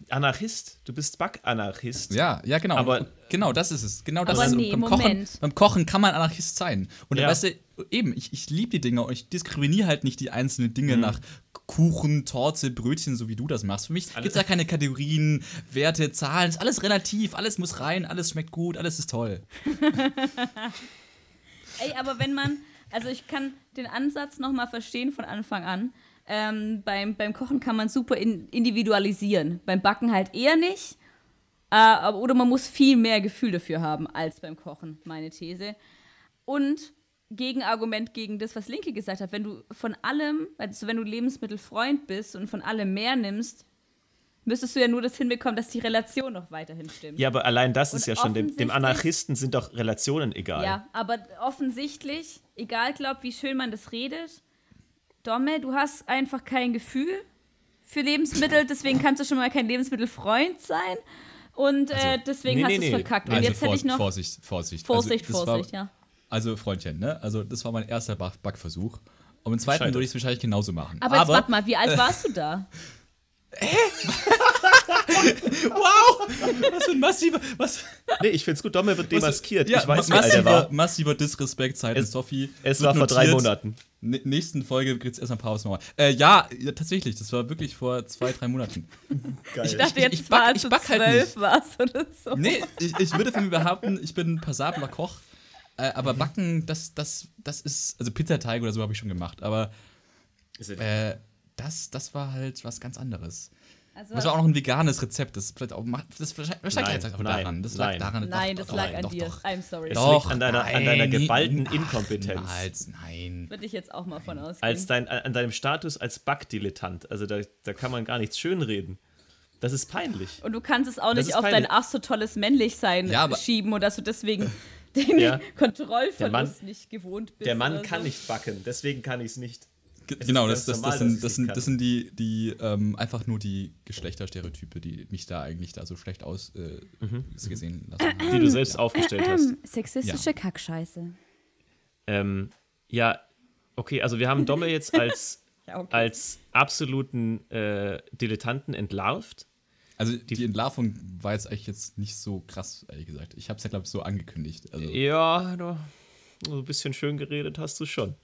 Anarchist, du bist Backanarchist. Ja, ja, genau. Aber- genau, das ist es. Genau das Aber ist es. nee, beim, Kochen, Moment. beim Kochen kann man Anarchist sein. Und Ja. weißt du, eben, ich, ich liebe die Dinge und ich diskriminiere halt nicht die einzelnen Dinge nach Kuchen, Torte, Brötchen, so wie du das machst. Für mich gibt es da keine Kategorien, Werte, Zahlen. Ist alles relativ, alles muss rein, alles schmeckt gut, alles ist toll. Ey, aber wenn man, also ich kann den Ansatz nochmal verstehen von Anfang an. Ähm, beim, beim Kochen kann man super in, individualisieren. Beim Backen halt eher nicht. Äh, oder man muss viel mehr Gefühl dafür haben als beim Kochen, meine These. Und Gegenargument gegen das, was Linke gesagt hat, wenn du von allem, also wenn du Lebensmittelfreund bist und von allem mehr nimmst, müsstest du ja nur das hinbekommen, dass die Relation noch weiterhin stimmt. Ja, aber allein das ist Und ja schon, dem, dem offensichtlich- Anarchisten sind doch Relationen egal. Ja, aber offensichtlich, egal, glaub, wie schön man das redet, Domme, du hast einfach kein Gefühl für Lebensmittel, deswegen kannst du schon mal kein Lebensmittelfreund sein. Und äh, deswegen nee, hast nee, du es nee. verkackt. Und Also jetzt hätte ich noch. Vorsicht, Vorsicht. Vorsicht, also, das Vorsicht, war, ja. Also, Freundchen, ne? Also, das war mein erster Back Backversuch. Und im zweiten Scheitert. würde ich es wahrscheinlich genauso machen. Aber, jetzt warte mal, wie alt warst du da? wow! Was für ein massiver. Was, Nee, ich find's gut, Domme wird demaskiert. Ja, ich weiß, alt er massiver, war. massiver Disrespekt seitens Sophie. Es war vor drei notiert. Monaten. N nächsten Folge gibt es erstmal Pause nochmal. Äh, ja, ja, tatsächlich, das war wirklich vor zwei, drei Monaten. Geil. Ich dachte ich- jetzt ich back- war, als ich du back halt zwölf nicht. warst oder so. Nee, ich, ich würde von mir behaupten, ich bin ein passabler Koch. Äh, aber Backen, das, das, das ist. Also Pizzateig oder so habe ich schon gemacht. Aber äh, das, das war halt was ganz anderes. Also, Das war auch noch ein veganes Rezept. Das, vielleicht auch, macht- das wahrscheinlich Nein, lag auch nein, daran. Das lag nein. daran. nein, doch, das lag nein, an doch, dir. Doch. I'm sorry. Es Doch, liegt an deiner, an deiner nein, geballten ach, Inkompetenz. Niemals, nein. Würde ich jetzt auch mal von ausgehen. Als dein, an deinem Status als Backdilettant. Also da, da kann man gar nichts schönreden. Das ist peinlich. Und du kannst es auch Das nicht auf dein peinlich. ach so tolles Männlichsein Ja, schieben und dass du deswegen den Ja. Kontrollverlust Der Mann- nicht gewohnt bist. Der Mann oder kann so. nicht backen, deswegen kann ich es nicht. Genau, das, das, das, normal, sind, das, sind, das sind die, die ähm, einfach nur die Geschlechterstereotype, die mich da eigentlich da so schlecht aus äh, Mhm. gesehen lassen. Die du selbst aufgestellt hast. Sexistische Kackscheiße. Ähm, ja, okay, also wir haben Domme jetzt als, Ja, okay. als absoluten äh, Dilettanten entlarvt. Also die Entlarvung war jetzt eigentlich jetzt nicht so krass, ehrlich gesagt. Ich habe es ja, glaube ich, so angekündigt. Also, Ja, du, so ein bisschen schön geredet hast du schon.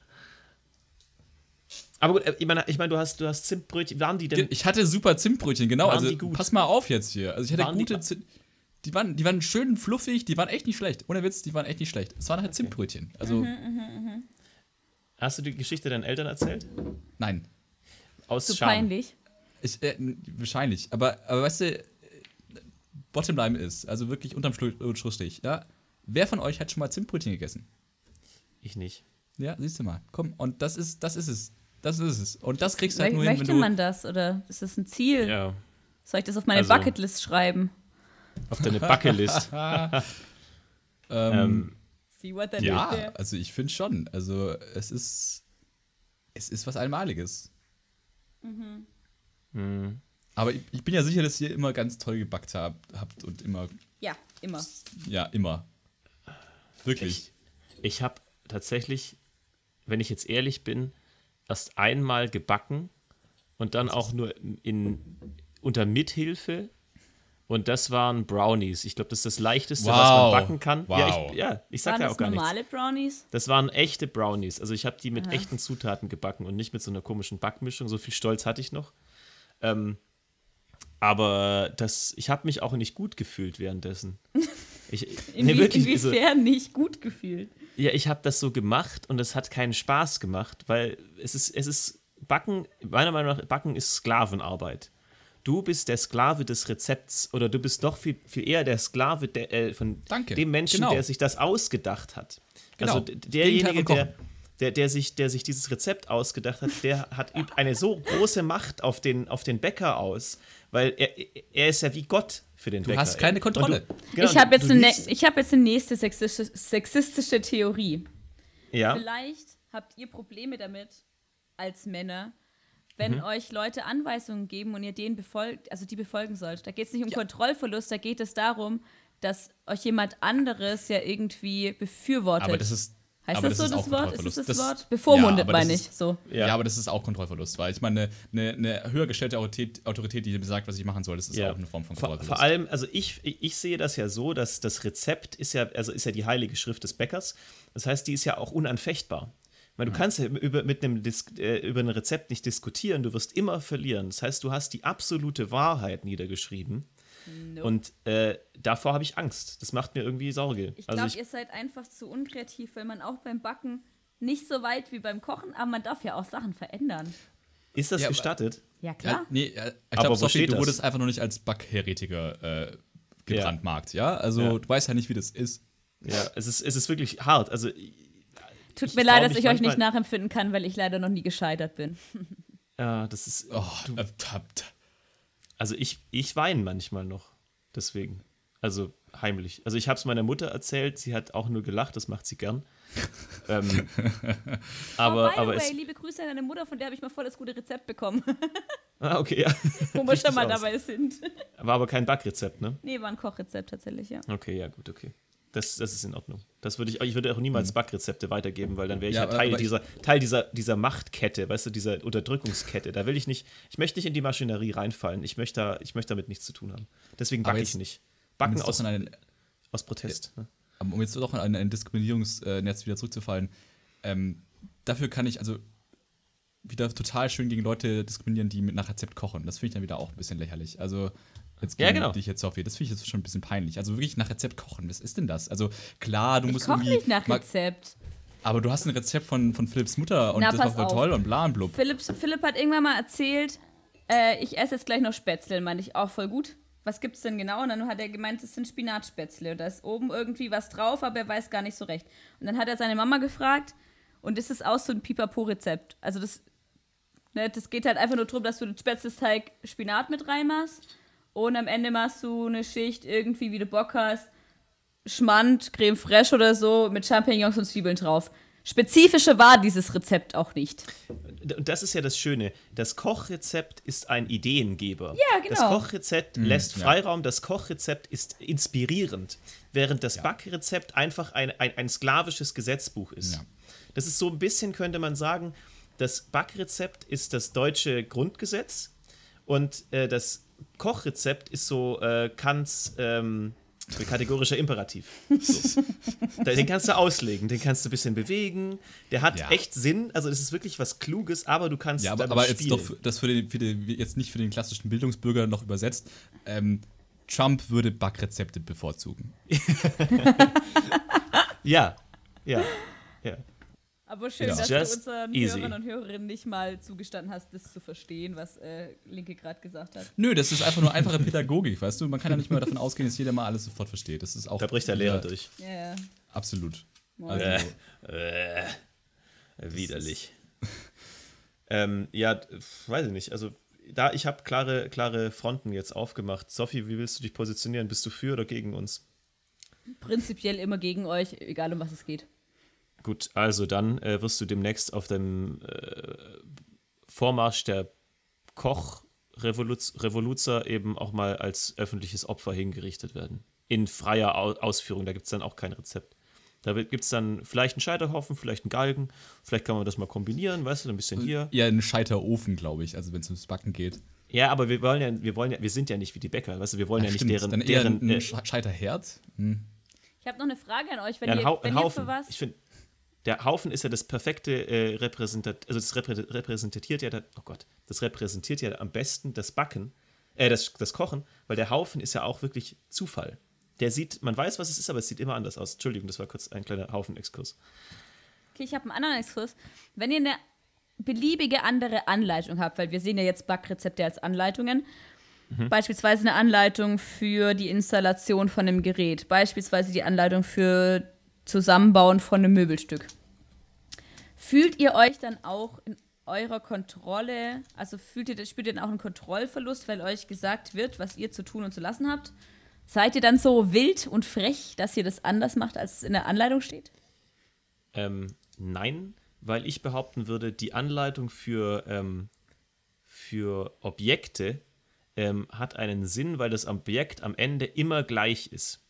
Aber gut, äh, ich meine, ich mein, du, hast, du hast Zimtbrötchen. Waren die denn. ich hatte super Zimtbrötchen, genau. Waren also die gut? pass mal auf jetzt hier. Also ich hatte Waren die gute ba- Zimt. Die waren, die waren schön fluffig, die waren echt nicht schlecht. Ohne Witz, die waren echt nicht schlecht. Es waren halt Zimtbrötchen. Also, Mhm. Hast du die Geschichte deinen Eltern erzählt? nein. Aus Zu Scham. peinlich. Ich, äh, wahrscheinlich. Aber, aber weißt du, äh, Bottomline ist, also wirklich unterm Schlu- Schlussstrich, ja. Wer von euch hat schon mal Zimtbrötchen gegessen? Ich nicht. Ja, siehst du mal. Komm, und das ist, das ist es. Das ist es. Und das kriegst du halt Mö- nur hin, wenn Möchte du. man das oder ist das ein Ziel? Ja. Soll ich das auf meine Also- Bucketlist schreiben? Auf deine Buckelist. ähm, ähm, See what I ja, did there? also ich finde schon. Also es ist. Es ist was Einmaliges. hm. Aber ich, ich bin ja sicher, dass ihr immer ganz toll gebackt habt, habt und immer. Ja, immer. Ja, immer. Wirklich. Ich, ich habe tatsächlich, wenn ich jetzt ehrlich bin, erst einmal gebacken und dann auch nur in, unter Mithilfe. Und das waren Brownies. Ich glaube, das ist das Leichteste, was Wow. man backen kann. Ja, Wow. ich, ja, ich sag Waren ja das auch gar nichts. normale Brownies? Das waren echte Brownies. Also ich habe die mit echten Zutaten gebacken und nicht mit so einer komischen Backmischung. So viel Stolz hatte ich noch. Ähm, aber das, ich habe mich auch nicht gut gefühlt währenddessen. Ich, Inwie nee, wirklich, also- inwiefern nicht gut gefühlt? Ja, ich habe das so gemacht und es hat keinen Spaß gemacht, weil es ist, es ist, Backen, meiner Meinung nach, Backen ist Sklavenarbeit. Du bist der Sklave des Rezepts oder du bist doch viel, viel eher der Sklave der, äh, von Danke. dem Menschen, Genau. der sich das ausgedacht hat. Genau. Also derjenige, der, der, der, sich, der sich dieses Rezept ausgedacht hat, der hat übt eine so große Macht auf den, auf den Bäcker aus, weil er, er ist ja wie Gott für den Du Bäcker. hast keine Kontrolle. Du, genau, ich habe jetzt, du ich hab jetzt eine nächste sexistische, sexistische Theorie. ja, Vielleicht habt ihr Probleme damit als Männer, wenn Mhm. euch Leute Anweisungen geben und ihr denen befolgt, also die befolgen sollt. Da geht es nicht um Kontrollverlust, da geht es darum, dass euch jemand anderes ja irgendwie befürwortet. Aber das ist. Heißt aber das so ist das Wort? Ist das das, Wort? Bevormundet, das meine ist- ich. So. Ja. Ja. aber das ist auch Kontrollverlust, weil ich meine, eine, eine höher gestellte Autorität, Autorität, die mir sagt, was ich machen soll, das ist Ja. auch eine Form von Vor, Kontrollverlust. vor allem, also ich, ich sehe das ja so, dass das Rezept ist ja, also ist ja die heilige Schrift des Bäckers. Das heißt, die ist ja auch unanfechtbar. meine, du kannst ja über, mit einem Dis äh, über ein Rezept nicht diskutieren, du wirst immer verlieren. Das heißt, du hast die absolute Wahrheit niedergeschrieben. Nope. Und äh, davor habe ich Angst. Das macht mir irgendwie Sorge. Ich also glaube, ich, ihr seid einfach zu unkreativ, weil man auch beim Backen nicht so weit wie beim Kochen, aber man darf ja auch Sachen verändern. ist das Ja, gestattet? Ja, Ja, klar. nee, äh, ich Aber glaube, Sophie, steht du das? wurdest einfach nur nicht als Backheretiker äh, gebrandmarkt, ja? Also Ja. du weißt ja nicht, wie das ist. Ja, es ist, es ist wirklich hart. Also Tut mir leid, dass ich euch nicht nachempfinden kann, weil ich leider noch nie gescheitert bin. ja, das ist. Oh, äh, tap, tap. Also ich, ich weine manchmal noch. Deswegen. Also heimlich. Also ich habe es meiner Mutter erzählt, sie hat auch nur gelacht, das macht sie gern. ähm, aber oh, aber way, liebe Grüße an deine Mutter, von der habe ich mal voll das gute Rezept bekommen, Ah, okay, ja. wo wir schon mal aus. dabei sind. War aber kein Backrezept, ne? nee, war ein Kochrezept tatsächlich, ja. Okay, ja, gut, okay. Das, das ist in Ordnung. Das würde ich, ich würde auch niemals Backrezepte weitergeben, weil dann wäre ich Ja, ja, Teil, dieser, Teil dieser, dieser Machtkette, weißt du, dieser Unterdrückungskette. Da will ich nicht, ich möchte nicht in die Maschinerie reinfallen. Ich möchte, da, ich möchte damit nichts zu tun haben. Deswegen backe ich nicht. Backen aus, doch in ein, aus Protest. Ne? um jetzt doch in ein, ein Diskriminierungsnetz wieder zurückzufallen, ähm, dafür kann ich also wieder total schön gegen Leute diskriminieren, die mit nach Rezept kochen. Das finde ich dann wieder auch ein bisschen lächerlich. Also jetzt Ja, gegen genau. dich jetzt, Sophie, das finde ich jetzt schon ein bisschen peinlich. Also wirklich nach Rezept kochen, was ist denn das? Also klar, du Ich musst koche irgendwie. nicht nach Rezept. Aber du hast ein Rezept von, von Philipps Mutter und Na, das war voll auf. toll und bla und blub. Philipp, Philipp hat irgendwann mal erzählt, äh, ich esse jetzt gleich noch Spätzle. Meinte ich auch voll gut. Was gibt's denn genau? Und dann hat er gemeint, es sind Spinatspätzle. Und da ist oben irgendwie was drauf, aber er weiß gar nicht so recht. Und dann hat er seine Mama gefragt und das ist auch so ein Pipapo-Rezept. Also das, ne, das geht halt einfach nur darum, dass du den Spätzlesteig Spinat mit reinmachst und am Ende machst du eine Schicht irgendwie, wie du Bock hast, Schmand, Creme fraiche oder so mit Champignons und Zwiebeln drauf. Spezifischer war dieses Rezept auch nicht. Und das ist ja das Schöne. Das Kochrezept ist ein Ideengeber. Ja, genau. Das Kochrezept lässt ja. Freiraum, das Kochrezept ist inspirierend, während das Backrezept einfach ein, ein, ein sklavisches Gesetzbuch ist. Ja. Das ist so ein bisschen, könnte man sagen, das Backrezept ist das deutsche Grundgesetz und äh, das Kochrezept ist so äh, Kants ähm, kategorischer Imperativ. So. Den kannst du auslegen, den kannst du ein bisschen bewegen. Der hat Ja. echt Sinn, also das ist wirklich was Kluges, aber du kannst Ja, aber, aber jetzt spielen. doch das für den, für den, jetzt nicht für den klassischen Bildungsbürger noch übersetzt. Ähm, Trump würde Backrezepte bevorzugen. Ja, ja. Aber schön, Ja. dass Just du unseren easy. Hörern und Hörerinnen nicht mal zugestanden hast, das zu verstehen, was äh, Linke gerade gesagt hat. Nö, das ist einfach nur einfache Pädagogik, weißt du? Man kann ja nicht mehr davon ausgehen, dass jeder mal alles sofort versteht. Das ist auch. Da bricht der Lehrer durch. Ja, ja. Absolut. Also, Äh, widerlich. ähm, ja, weiß ich nicht. Also, da ich habe klare, klare Fronten jetzt aufgemacht. Sophie, wie willst du dich positionieren? Bist du für oder gegen uns? Prinzipiell immer gegen euch, egal um was es geht. Gut, also dann äh, wirst du demnächst auf dem äh, Vormarsch der Koch-Revoluzer eben auch mal als öffentliches Opfer hingerichtet werden. In freier Au Ausführung, da gibt es dann auch kein Rezept. Da gibt es dann vielleicht einen Scheiterhaufen, vielleicht einen Galgen, vielleicht kann man das mal kombinieren, weißt du, ein bisschen hier. ja, ein Scheiterofen, glaube ich, also wenn es ums Backen geht. Ja, aber wir wollen ja, wir wollen ja, wir sind ja nicht wie die Bäcker, weißt du, wir wollen ja, nicht Stimmt, deren, dann eher deren ein äh, Sch- Scheiterherd. Hm. Ich habe noch eine Frage an euch, wenn ja, ihr, wenn ihr für was. Ich finde, der Haufen ist ja das perfekte äh, Repräsentat, also das reprä repräsentiert ja, da- oh Gott, das repräsentiert ja am besten das Backen, äh, das, das Kochen, weil der Haufen ist ja auch wirklich Zufall. Der sieht, man weiß, was es ist, aber es sieht immer anders aus. Entschuldigung, das war kurz ein kleiner Haufen-Exkurs. Okay, ich habe einen anderen Exkurs. Wenn ihr eine beliebige andere Anleitung habt, weil wir sehen ja jetzt Backrezepte als Anleitungen, beispielsweise eine Anleitung für die Installation von einem Gerät, beispielsweise die Anleitung für Zusammenbauen von einem Möbelstück. Fühlt ihr euch dann auch in eurer Kontrolle, also fühlt ihr, spürt ihr dann auch einen Kontrollverlust, weil euch gesagt wird, was ihr zu tun und zu lassen habt? Seid ihr dann so wild und frech, dass ihr das anders macht, als es in der Anleitung steht? Ähm, nein, weil ich behaupten würde, die Anleitung für, ähm, für Objekte ähm, hat einen Sinn, weil das Objekt am Ende immer gleich ist.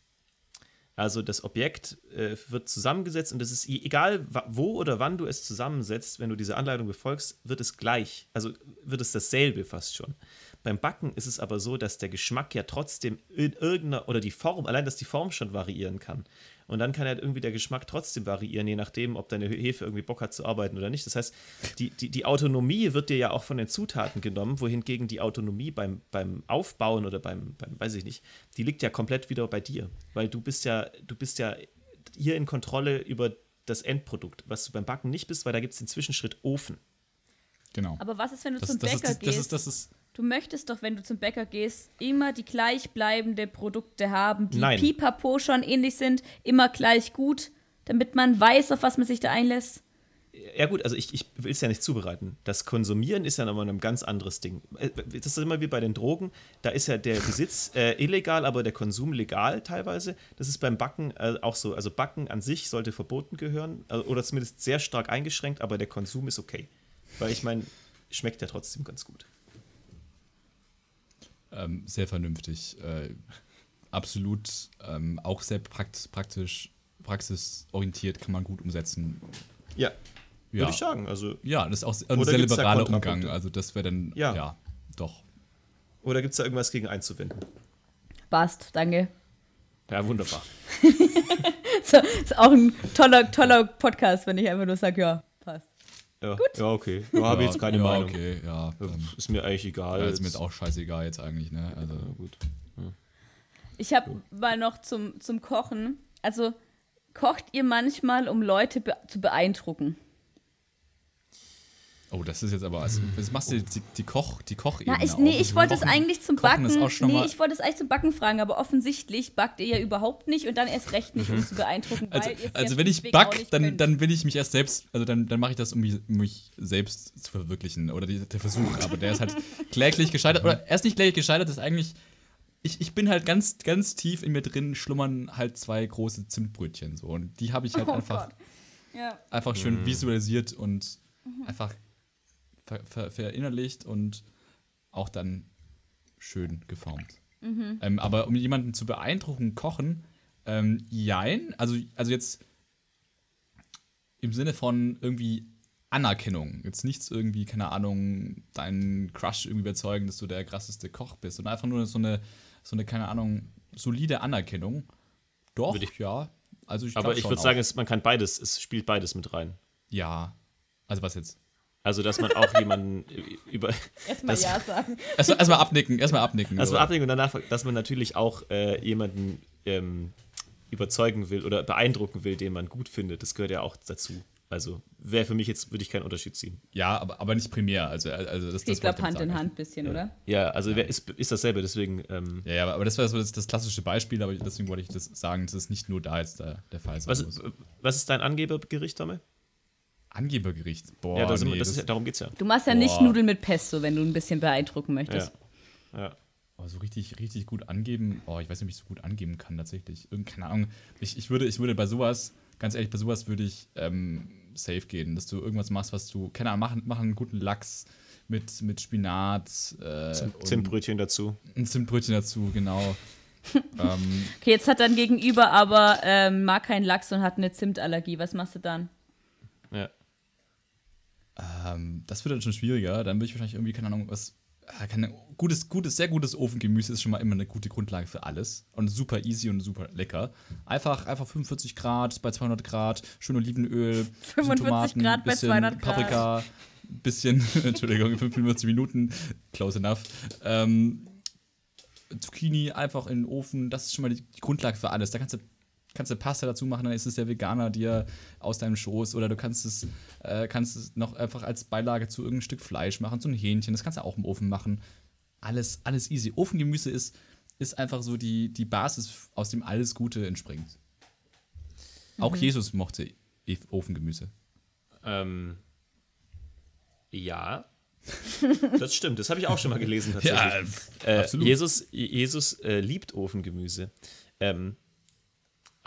Also das Objekt äh, wird zusammengesetzt und es ist egal, wo oder wann du es zusammensetzt, wenn du diese Anleitung befolgst, wird es gleich. Also wird es dasselbe fast schon. Beim Backen ist es aber so, dass der Geschmack ja trotzdem in irgendeiner oder die Form, allein dass die Form schon variieren kann. Und dann kann halt irgendwie der Geschmack trotzdem variieren, je nachdem, ob deine Hefe irgendwie Bock hat zu arbeiten oder nicht. Das heißt, die, die, die Autonomie wird dir ja auch von den Zutaten genommen, wohingegen die Autonomie beim, beim Aufbauen oder beim, beim, weiß ich nicht, die liegt ja komplett wieder bei dir. Weil du bist ja, du bist ja hier in Kontrolle über das Endprodukt, was du beim Backen nicht bist, weil da gibt es den Zwischenschritt Ofen. Genau. Aber was ist, wenn du das, zum das, Bäcker ist, das, gehst? ist, das ist, Du möchtest doch, wenn du zum Bäcker gehst, immer die gleichbleibende Produkte haben, die Nein. pipapo schon ähnlich sind, immer gleich gut, damit man weiß, auf was man sich da einlässt. Ja gut, also ich, ich will es ja nicht zubereiten. Das Konsumieren ist ja nochmal ein ganz anderes Ding. Äh, Das ist immer wie bei den Drogen. Da ist ja der Besitz äh, illegal, aber der Konsum legal teilweise. Das ist beim Backen äh, auch so. Also Backen an sich sollte verboten gehören äh, oder zumindest sehr stark eingeschränkt, aber der Konsum ist okay. Weil ich meine, schmeckt ja trotzdem ganz gut. Ähm, sehr vernünftig. Äh, absolut ähm, auch sehr prakt praktisch, praxisorientiert, kann man gut umsetzen. Ja, Ja. würde ich sagen. Also, Ja, das ist auch ein sehr liberaler Umgang. Also das wäre dann, Ja. ja, doch. oder gibt es da irgendwas gegen einzuwenden? Passt, danke. Ja, wunderbar. So, ist auch ein toller, toller Podcast, wenn ich einfach nur sage, ja, Ja, ja okay. Da habe ich jetzt keine ja, Meinung. okay, ja. Ist mir eigentlich egal. ja, ist mir Jetzt- jetzt auch scheißegal jetzt eigentlich, ne? Also, gut. Ich habe mal noch zum, zum Kochen. Also, kocht ihr manchmal, um Leute be zu beeindrucken? Oh, das ist jetzt aber, also, jetzt machst du die, die Koch, die Kochebene Na, ich, auf. nee, Also ich wollte es eigentlich zum Kochen Backen. auch schon Nee, ich wollte es eigentlich zum Backen fragen, aber offensichtlich backt ihr ja überhaupt nicht und dann erst recht nicht, um zu beeindrucken. Also, weil ihr es also ja wenn ich back, dann, dann will ich mich erst selbst, also dann, dann mache ich das, um mich, um mich selbst zu verwirklichen. Oder die, der Versuch, aber der ist halt kläglich gescheitert. Oder er ist nicht kläglich gescheitert, das ist eigentlich. Ich, ich bin halt ganz, ganz tief in mir drin, schlummern halt zwei große Zimtbrötchen so. Und die habe ich halt Oh einfach, Gott. Ja. einfach schön visualisiert und einfach ver, ver, verinnerlicht und auch dann schön geformt. Ähm, aber um jemanden zu beeindrucken, kochen, ähm, jein. Also, also jetzt im Sinne von irgendwie Anerkennung. Jetzt nichts irgendwie, keine Ahnung, deinen Crush irgendwie überzeugen, dass du der krasseste Koch bist, sondern einfach nur so eine, so eine, keine Ahnung, solide Anerkennung. Doch, ich- ja. Also ich Aber ich würde sagen, es, man kann beides, es spielt beides mit rein. Ja. Also was jetzt? Also, dass man auch jemanden über. Erstmal Das- Ja sagen. Erstmal erstmal abnicken, erstmal abnicken. Aber- abhängig und danach, dass man natürlich auch äh, jemanden ähm, überzeugen will oder beeindrucken will, den man gut findet. Das gehört ja auch dazu. Also wäre für mich jetzt, würde ich keinen Unterschied ziehen. Ja, aber, aber nicht primär. Also, also das, Das glaube Hand in. Hand ein bisschen, oder? Ja, also wer ist, ist dasselbe, deswegen. Ähm, Ja, ja, aber das war so das, das klassische Beispiel, aber deswegen wollte ich das sagen, dass es nicht nur da jetzt der, der Fall sein was, muss. was ist dein Angebergericht, Tommy? Angebergericht. Boah, ja, da sind wir, nee, das das, ist, ja- darum geht's ja. Du machst ja nicht Boah. Nudeln mit Pesto, wenn du ein bisschen beeindrucken möchtest. Ja. ja. oh, so richtig, richtig gut angeben. Oh, ich weiß nicht, ob ich so gut angeben kann tatsächlich. Irgend, keine Ahnung. Ich, ich, würde, ich würde bei sowas, ganz ehrlich, bei sowas würde ich ähm, safe gehen, dass du irgendwas machst, was du, keine Ahnung, machen, machen einen guten Lachs mit, mit Spinat. Äh, Zimtbrötchen dazu. Ein Zimtbrötchen dazu, genau. ähm, Okay, jetzt hat dein Gegenüber aber ähm, mag keinen Lachs und hat eine Zimtallergie. Was machst du dann? Ja. Ähm, das wird dann schon schwieriger. Dann würde ich wahrscheinlich irgendwie, keine Ahnung, was. äh, Keine, gutes, gutes, sehr gutes Ofengemüse ist schon mal immer eine gute Grundlage für alles. Und super easy und super lecker. Einfach, einfach 45 Grad bei 200 Grad, schön Olivenöl, bisschen 45 Grad bei bisschen 200 Grad. Paprika, bisschen, Entschuldigung, 45 Minuten, close enough. Ähm, Zucchini einfach in den Ofen, das ist schon mal die, die Grundlage für alles. Da kannst du, kannst du Pasta dazu machen, dann ist es der Veganer dir aus deinem Schoß oder du kannst es, äh, kannst es noch einfach als Beilage zu irgendeinem Stück Fleisch machen, so ein Hähnchen, das kannst du auch im Ofen machen. Alles, alles easy. Ofengemüse ist, ist einfach so die, die Basis, aus dem alles Gute entspringt. Auch Jesus mochte Ofengemüse. Ähm, ja. Das stimmt, das habe ich auch schon mal gelesen tatsächlich. äh, absolut. Jesus, Jesus äh, liebt Ofengemüse. Ähm,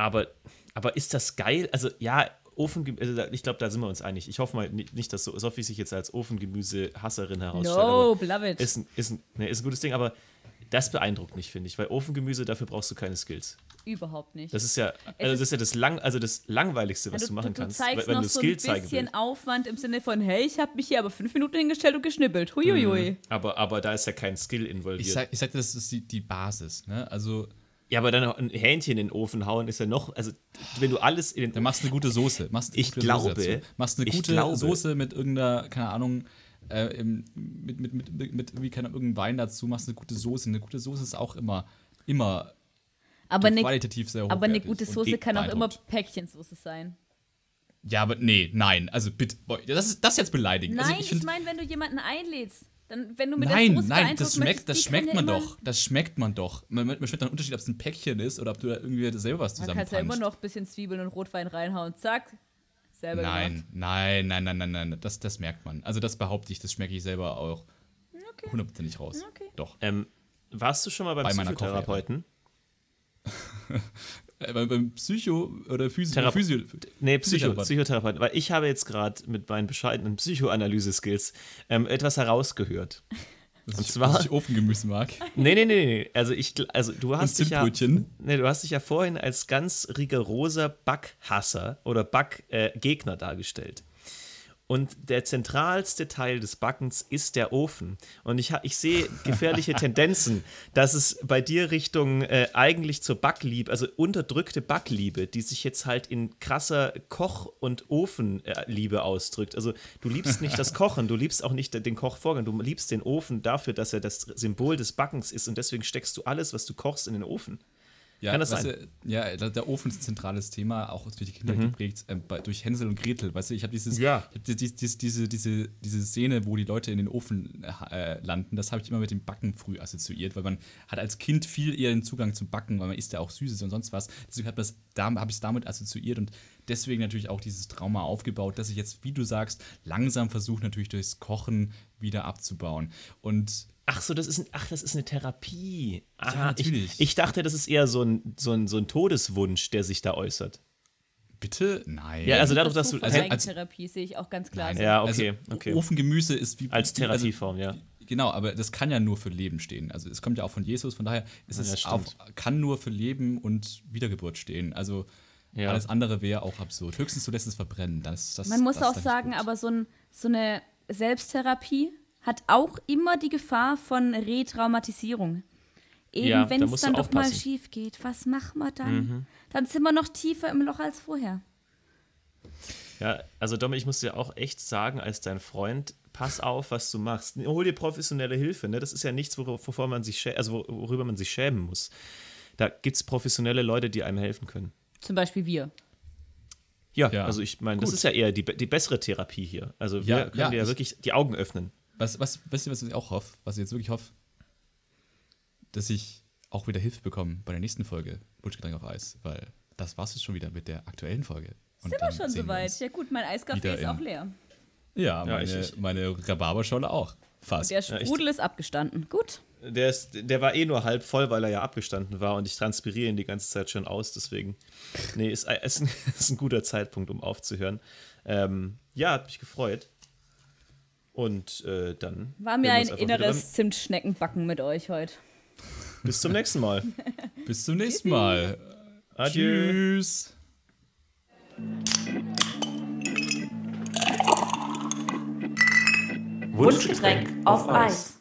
aber, aber ist das geil? Also ja, Ofengemüse, also ich glaube, da sind wir uns einig. Ich hoffe mal ni- nicht, dass so, Sophie sich jetzt als Ofengemüse-Hasserin herausstellt. No, love it. Ist ein, ist, ein, ne, ist ein gutes Ding, aber das beeindruckt nicht, finde ich, weil Ofengemüse, dafür brauchst du keine Skills. Überhaupt nicht. Das ist ja, also das ist ja das, lang, also das Langweiligste, was Ja, du, machen du, kannst, zeigst wenn noch du so Skill ein zeigen bisschen willst. Aufwand im Sinne von, hey, ich habe mich hier aber fünf Minuten hingestellt und geschnippelt. Huiuiui. Aber, aber da ist ja kein Skill Ich, involviert. sag, ich sagte, das ist die, die Basis. Ne? Also, Ja, aber dann ein Hähnchen in den Ofen hauen ist ja noch, also wenn du alles in den Dann machst du eine gute Soße. Machst eine Ich gute glaube, Soße. Machst eine ich gute glaube- Soße mit irgendeiner, keine Ahnung, äh, mit, mit, mit, mit, mit wie keine, irgendeinem Wein dazu. Machst eine gute Soße. Eine gute Soße ist auch immer, immer Aber eine, qualitativ sehr aber eine hochwertig gute Soße kann auch immer. Päckchensoße sein. Ja, aber nee, nein. Also bitte, boah, das ist das ist jetzt beleidigend. Nein, also ich, find- meine, wenn du jemanden einlädst, dann, wenn du mit Nein, der Soße nein, das schmeckt, möchtest, das schmeckt man ja doch. Das schmeckt man doch. Man, man schmeckt einen Unterschied, ob es ein Päckchen ist oder ob du da irgendwie selber was Man kann ja immer noch ein bisschen Zwiebeln und Rotwein reinhauen. Zack. Selber Nein, gemacht. nein, nein, nein, nein, nein. Das, das merkt man. Also das behaupte ich, das schmecke ich selber auch Okay. hundertprozentig raus. Okay. Doch. Ähm, warst du schon mal beim Bei meiner Psychotherapeuten? Äh, beim, beim Psycho oder Physio, Thera- Physio Nee, Psycho, Psychotherapeut. Psychotherapeuten. Weil ich habe jetzt gerade mit meinen bescheidenen Psychoanalyse-Skills ähm, etwas herausgehört. dass Und ich, zwar- dass ich Ofengemüse mag. Nee, nee, nee, nee. Also, ich, also du hast dich ja. Nee, du hast dich ja vorhin als ganz rigoroser Backhasser oder Backgegner äh, dargestellt. Und der zentralste Teil des Backens ist der Ofen. Und ich, ich sehe gefährliche Tendenzen, dass es bei dir Richtung äh, eigentlich zur Backliebe, also unterdrückte Backliebe, die sich jetzt halt in krasser Koch- und Ofenliebe ausdrückt. Also du liebst nicht das Kochen, du liebst auch nicht den Kochvorgang, du liebst den Ofen dafür, dass er das Symbol des Backens ist und deswegen steckst du alles, was du kochst, in den Ofen. Ja, Kann das sein? Du, ja, der Ofen ist ein zentrales Thema, auch für die Kinder geprägt, ähm, bei, durch Hänsel und Gretel. Weißt du, ich habe dieses, Ja. ich hab die- die- diese, diese, diese, diese Szene, wo die Leute in den Ofen äh, landen, das habe ich immer mit dem Backen früh assoziiert, weil man hat als Kind viel eher den Zugang zum Backen, weil man isst ja auch Süßes und sonst was. Deswegen habe ich es damit assoziiert und deswegen natürlich auch dieses Trauma aufgebaut, dass ich jetzt, wie du sagst, langsam versuche natürlich durchs Kochen wieder abzubauen. Und Ach so, das ist, ein, ach, das ist eine Therapie. Aha, natürlich. Ich, ich dachte, das ist eher so ein, so, ein, so ein Todeswunsch, der sich da äußert. bitte, nein. Ja, also dadurch, dass du- also als- Eigentherapie sehe ich auch ganz klar. Nein. so. Ja, okay, also, okay. Ofengemüse ist wie Als also, Therapieform, ja. Genau, aber das kann ja nur für Leben stehen. Also es kommt ja auch von Jesus, von daher ist Ja, es auf, kann nur für Leben und Wiedergeburt stehen. Also Ja. alles andere wäre auch absurd. Höchstens du lässt es verbrennen. Das, das, Man muss das auch sagen, gut. aber so, ein, so eine Selbsttherapie hat auch immer die Gefahr von Retraumatisierung. Eben, Ja, wenn da es dann doch mal schief geht, was machen wir dann? Mhm. Dann sind wir noch tiefer im Loch als vorher. Ja, also Dom, ich muss dir auch echt sagen, als dein Freund, pass auf, was du machst. Hol dir professionelle Hilfe, ne? Das ist ja nichts, wovor man sich also wor- worüber man sich schämen muss. Da gibt es professionelle Leute, die einem helfen können. Zum Beispiel wir. Ja, Ja, also ich meine, das ist ja eher die, die bessere Therapie hier. Also wir Ja, können ja, dir ja ich- wirklich die Augen öffnen. Was, was, weißt du, was ich auch hoffe? Was ich jetzt wirklich hoffe? Dass ich auch wieder Hilfe bekomme bei der nächsten Folge Wunschgetränk auf Eis. Weil das war's jetzt schon wieder mit der aktuellen Folge. Und Sind wir schon soweit? Ja gut, mein Eiskaffee ist auch leer. Ja, Ja, meine, ich- ich- meine Rhabarberscholle auch. Fast. Der Sprudel ist abgestanden. Gut. Der, ist, der war eh nur halb voll, weil er ja abgestanden war und ich transpiriere ihn die ganze Zeit schon aus. Deswegen, nee, ist, ist, ein, ist ein guter Zeitpunkt, um aufzuhören. Ähm, ja, hat mich gefreut. Und äh, dann. War mir ein inneres Zimtschneckenbacken mit euch heute. Bis zum nächsten Mal. Bis zum nächsten Mal. Adieu. Tschüss. Wunschgetränk auf Eis.